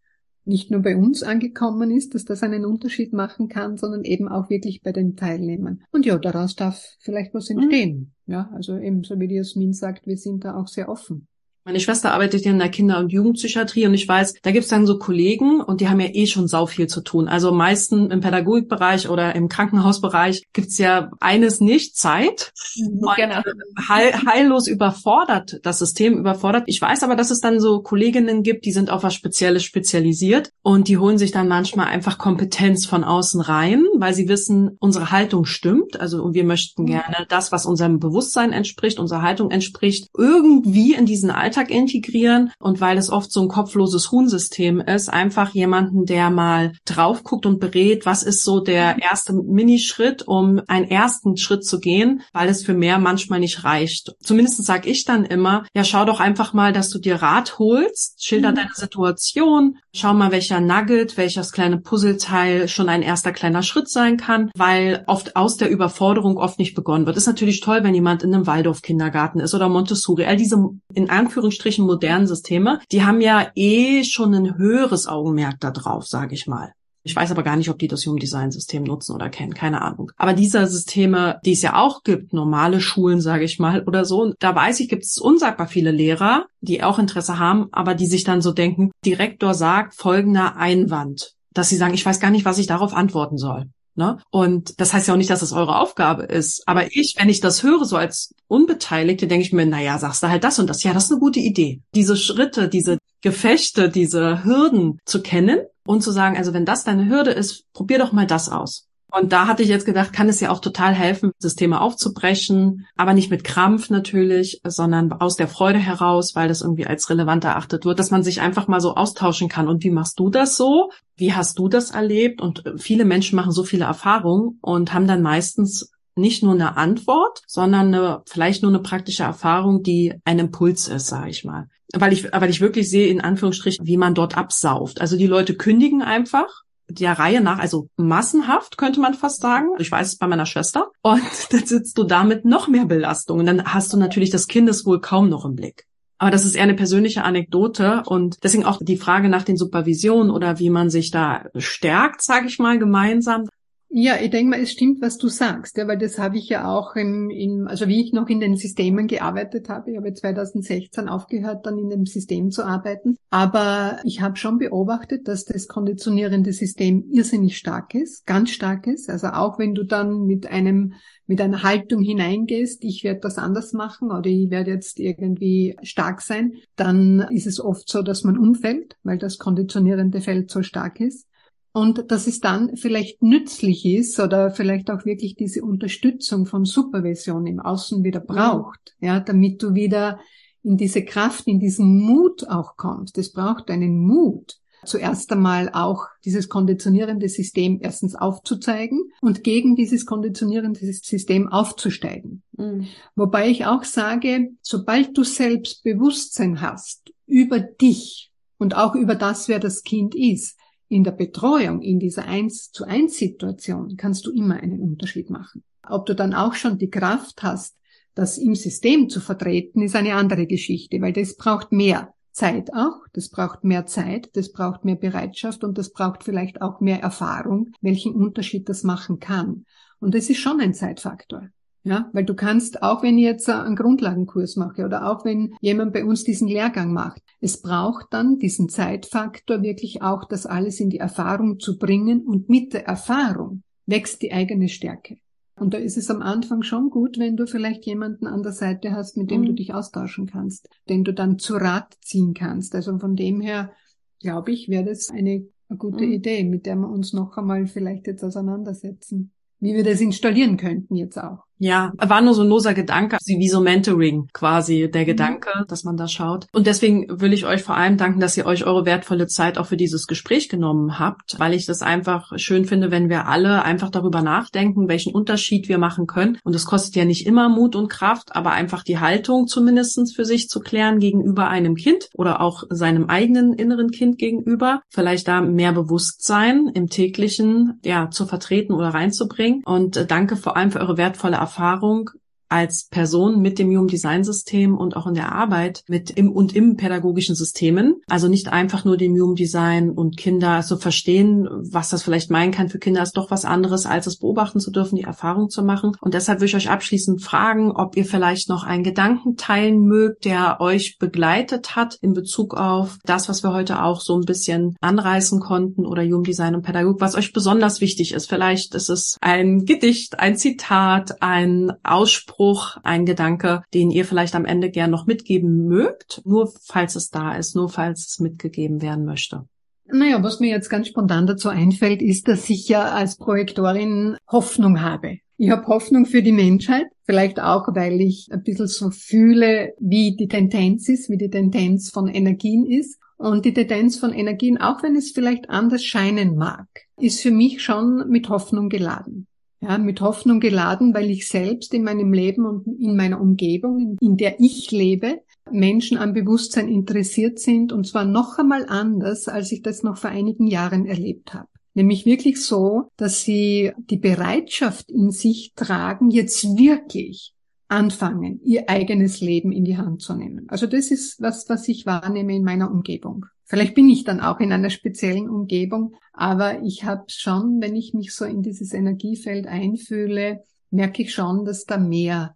nicht nur bei uns angekommen ist, dass das einen Unterschied machen kann, sondern eben auch wirklich bei den Teilnehmern. Und ja, daraus darf vielleicht was entstehen. Mhm. Ja, also eben so wie die Jasmin sagt, wir sind da auch sehr offen. Meine Schwester arbeitet ja in der Kinder- und Jugendpsychiatrie und ich weiß, da gibt's dann so Kollegen und die haben ja eh schon sau viel zu tun. Also meistens im Pädagogikbereich oder im Krankenhausbereich gibt's ja eines nicht Zeit. Mhm, genau. Heil, heillos überfordert, das System überfordert. Ich weiß aber, dass es dann so Kolleginnen gibt, die sind auf was Spezielles spezialisiert und die holen sich dann manchmal einfach Kompetenz von außen rein, weil sie wissen, unsere Haltung stimmt. Also und wir möchten mhm. gerne das, was unserem Bewusstsein entspricht, unserer Haltung entspricht, irgendwie in diesen Alltag Alltag integrieren und weil es oft so ein kopfloses Huhnsystem ist, einfach jemanden, der mal drauf guckt und berät, was ist so der erste Minischritt, um einen ersten Schritt zu gehen, weil es für mehr manchmal nicht reicht. Zumindest sage ich dann immer, ja, schau doch einfach mal, dass du dir Rat holst, schilder mhm. deine Situation, schau mal, welcher Nugget, welches kleine Puzzleteil schon ein erster kleiner Schritt sein kann, weil oft aus der Überforderung oft nicht begonnen wird. Ist natürlich toll, wenn jemand in einem Waldorf-Kindergarten ist oder Montessori, all diese in Anführungszeichen Anführungsstrichen modernen Systeme, die haben ja eh schon ein höheres Augenmerk da drauf, sage ich mal. Ich weiß aber gar nicht, ob die das Human Design System nutzen oder kennen, keine Ahnung. Aber diese Systeme, die es ja auch gibt, normale Schulen, sage ich mal, oder so, da weiß ich, gibt es unsagbar viele Lehrer, die auch Interesse haben, aber die sich dann so denken, Direktor sagt folgender Einwand, dass sie sagen, ich weiß gar nicht, was ich darauf antworten soll. Ne? Und das heißt ja auch nicht, dass das eure Aufgabe ist. Aber ich, wenn ich das höre, so als Unbeteiligte, denke ich mir, na ja, sagst du halt das und das. Ja, das ist eine gute Idee. Diese Schritte, diese Gefechte, diese Hürden zu kennen und zu sagen, also wenn das deine Hürde ist, probier doch mal das aus. Und da hatte ich jetzt gedacht, kann es ja auch total helfen, Systeme aufzubrechen, aber nicht mit Krampf natürlich, sondern aus der Freude heraus, weil das irgendwie als relevant erachtet wird, dass man sich einfach mal so austauschen kann. Und wie machst du das so? Wie hast du das erlebt? Und viele Menschen machen so viele Erfahrungen und haben dann meistens nicht nur eine Antwort, sondern eine, vielleicht nur eine praktische Erfahrung, die ein Impuls ist, sage ich mal. Weil ich, weil ich wirklich sehe, in Anführungsstrichen, wie man dort absauft. Also die Leute kündigen einfach der Reihe nach, also massenhaft, könnte man fast sagen. Ich weiß es bei meiner Schwester. Und dann sitzt du damit noch mehr Belastung. Und dann hast du natürlich das Kindeswohl kaum noch im Blick. Aber das ist eher eine persönliche Anekdote und deswegen auch die Frage nach den Supervisionen oder wie man sich da stärkt, sage ich mal, gemeinsam. Ja, ich denke mal, es stimmt, was du sagst, ja, weil das habe ich ja auch im, im, also wie ich noch in den Systemen gearbeitet habe, ich habe 2016 aufgehört, dann in dem System zu arbeiten, aber ich habe schon beobachtet, dass das konditionierende System irrsinnig stark ist, ganz stark ist, also auch wenn du dann mit einem mit einer Haltung hineingehst, ich werde das anders machen oder ich werde jetzt irgendwie stark sein, dann ist es oft so, dass man umfällt, weil das konditionierende Feld so stark ist und dass es dann vielleicht nützlich ist oder vielleicht auch wirklich diese Unterstützung von Supervision im Außen wieder braucht, ja, damit du wieder in diese Kraft, in diesen Mut auch kommst. Es braucht einen Mut, zuerst einmal auch dieses konditionierende System erstens aufzuzeigen und gegen dieses konditionierende System aufzusteigen. Mhm. Wobei ich auch sage, sobald du selbst Bewusstsein hast über dich und auch über das, wer das Kind ist, in der Betreuung, in dieser Eins zu eins Situation kannst du immer einen Unterschied machen. Ob du dann auch schon die Kraft hast, das im System zu vertreten, ist eine andere Geschichte, weil das braucht mehr Zeit auch, das braucht mehr Zeit, das braucht mehr Bereitschaft und das braucht vielleicht auch mehr Erfahrung, welchen Unterschied das machen kann. Und das ist schon ein Zeitfaktor. Ja, weil du kannst, auch wenn ich jetzt einen Grundlagenkurs mache oder auch wenn jemand bei uns diesen Lehrgang macht, es braucht dann diesen Zeitfaktor wirklich auch, das alles in die Erfahrung zu bringen und mit der Erfahrung wächst die eigene Stärke. Und da ist es am Anfang schon gut, wenn du vielleicht jemanden an der Seite hast, mit dem mhm. du dich austauschen kannst, den du dann zu Rat ziehen kannst. Also von dem her, glaube ich, wäre das eine, eine gute mhm. Idee, mit der wir uns noch einmal vielleicht jetzt auseinandersetzen. Wie wir das installieren könnten jetzt auch. Ja, war nur so ein loser Gedanke, wie so Mentoring quasi der mhm. Gedanke, mhm. dass man da schaut. Und deswegen will ich euch vor allem danken, dass ihr euch eure wertvolle Zeit auch für dieses Gespräch genommen habt, weil ich das einfach schön finde, wenn wir alle einfach darüber nachdenken, welchen Unterschied wir machen können. Und es kostet ja nicht immer Mut und Kraft, aber einfach die Haltung zumindestens für sich zu klären gegenüber einem Kind oder auch seinem eigenen inneren Kind gegenüber. Vielleicht da mehr Bewusstsein im täglichen, ja, zu vertreten oder reinzubringen. Und äh, danke vor allem für eure wertvolle Erfahrung Erfahrung als Person mit dem Human Design System und auch in der Arbeit mit im und im pädagogischen Systemen. Also nicht einfach nur dem Human Design und Kinder so verstehen, was das vielleicht meinen kann. Für Kinder ist doch was anderes, als es beobachten zu dürfen, die Erfahrung zu machen. Und deshalb würde ich euch abschließend fragen, ob ihr vielleicht noch einen Gedanken teilen mögt, der euch begleitet hat in Bezug auf das, was wir heute auch so ein bisschen anreißen konnten oder Human Design und Pädagogik, was euch besonders wichtig ist. Vielleicht ist es ein Gedicht, ein Zitat, ein Ausspruch, Ausspruch, ein Gedanke, den ihr vielleicht am Ende gern noch mitgeben mögt, nur falls es da ist, nur falls es mitgegeben werden möchte. Naja, was mir jetzt ganz spontan dazu einfällt, ist, dass ich ja als Projektorin Hoffnung habe. Ich habe Hoffnung für die Menschheit, vielleicht auch, weil ich ein bisschen so fühle, wie die Tendenz ist, wie die Tendenz von Energien ist. Und die Tendenz von Energien, auch wenn es vielleicht anders scheinen mag, ist für mich schon mit Hoffnung geladen ja, mit Hoffnung geladen, weil ich selbst in meinem Leben und in meiner Umgebung, in der ich lebe, Menschen am Bewusstsein interessiert sind und zwar noch einmal anders, als ich das noch vor einigen Jahren erlebt habe. Nämlich wirklich so, dass sie die Bereitschaft in sich tragen, jetzt wirklich anfangen, ihr eigenes Leben in die Hand zu nehmen. Also das ist was, was ich wahrnehme in meiner Umgebung. Vielleicht bin ich dann auch in einer speziellen Umgebung, aber ich habe schon, wenn ich mich so in dieses Energiefeld einfühle, merke ich schon, dass da mehr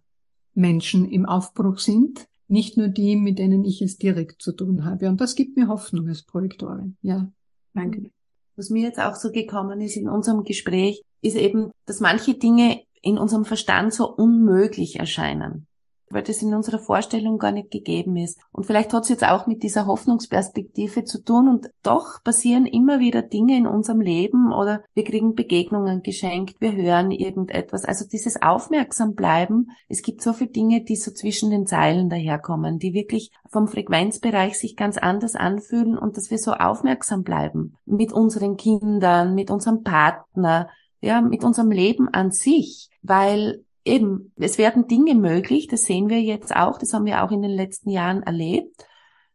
Menschen im Aufbruch sind, nicht nur die, mit denen ich es direkt zu tun habe. Und das gibt mir Hoffnung als Projektorin. Ja, danke. Was mir jetzt auch so gekommen ist in unserem Gespräch, ist eben, dass manche Dinge in unserem Verstand so unmöglich erscheinen weil das in unserer Vorstellung gar nicht gegeben ist. Und vielleicht hat es jetzt auch mit dieser Hoffnungsperspektive zu tun und doch passieren immer wieder Dinge in unserem Leben oder wir kriegen Begegnungen geschenkt, wir hören irgendetwas. Also dieses Aufmerksam bleiben, es gibt so viele Dinge, die so zwischen den Zeilen daherkommen, die wirklich vom Frequenzbereich sich ganz anders anfühlen und dass wir so aufmerksam bleiben mit unseren Kindern, mit unserem Partner, ja, mit unserem Leben an sich, weil eben, es werden Dinge möglich, das sehen wir jetzt auch, das haben wir auch in den letzten Jahren erlebt.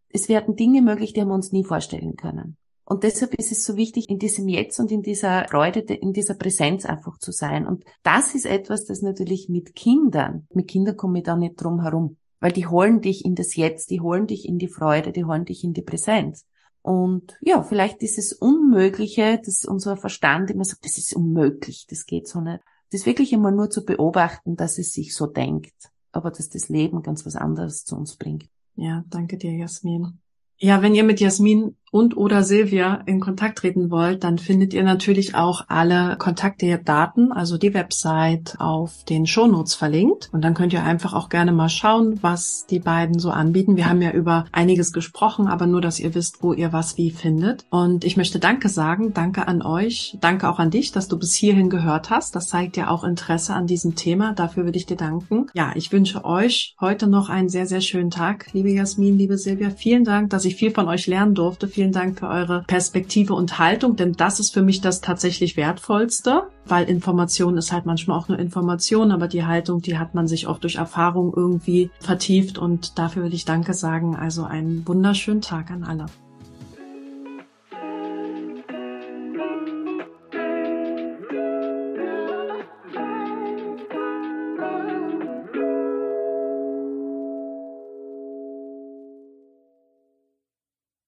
Es werden Dinge möglich, die haben wir uns nie vorstellen können. Und deshalb ist es so wichtig, in diesem Jetzt und in dieser Freude, in dieser Präsenz einfach zu sein. Und das ist etwas, das natürlich mit Kindern, mit Kindern komme ich da nicht drum herum, weil die holen dich in das Jetzt, die holen dich in die Freude, die holen dich in die Präsenz. Und ja, vielleicht dieses Unmögliche, dass unser Verstand immer sagt, das ist unmöglich, das geht so nicht das wirklich einmal nur zu beobachten, dass es sich so denkt, aber dass das Leben ganz was anderes zu uns bringt. Ja, danke dir, Jasmin. Ja, wenn ihr mit Jasmin und oder Silvia in Kontakt treten wollt, dann findet ihr natürlich auch alle Kontakte, Daten, also die Website auf den Shownotes verlinkt. Und dann könnt ihr einfach auch gerne mal schauen, was die beiden so anbieten. Wir haben ja über einiges gesprochen, aber nur, dass ihr wisst, wo ihr was wie findet. Und ich möchte Danke sagen. Danke an euch. Danke auch an dich, dass du bis hierhin gehört hast. Das zeigt ja auch Interesse an diesem Thema. Dafür würde ich dir danken. Ja, ich wünsche euch heute noch einen sehr, sehr schönen Tag. Liebe Jasmin, liebe Silvia, vielen Dank, dass ich viel von euch lernen durfte. Vielen Dank für eure Perspektive und Haltung, denn das ist für mich das tatsächlich Wertvollste, weil Information ist halt manchmal auch nur Information, aber die Haltung, die hat man sich oft durch Erfahrung irgendwie vertieft und dafür will ich Danke sagen. Also einen wunderschönen Tag an alle.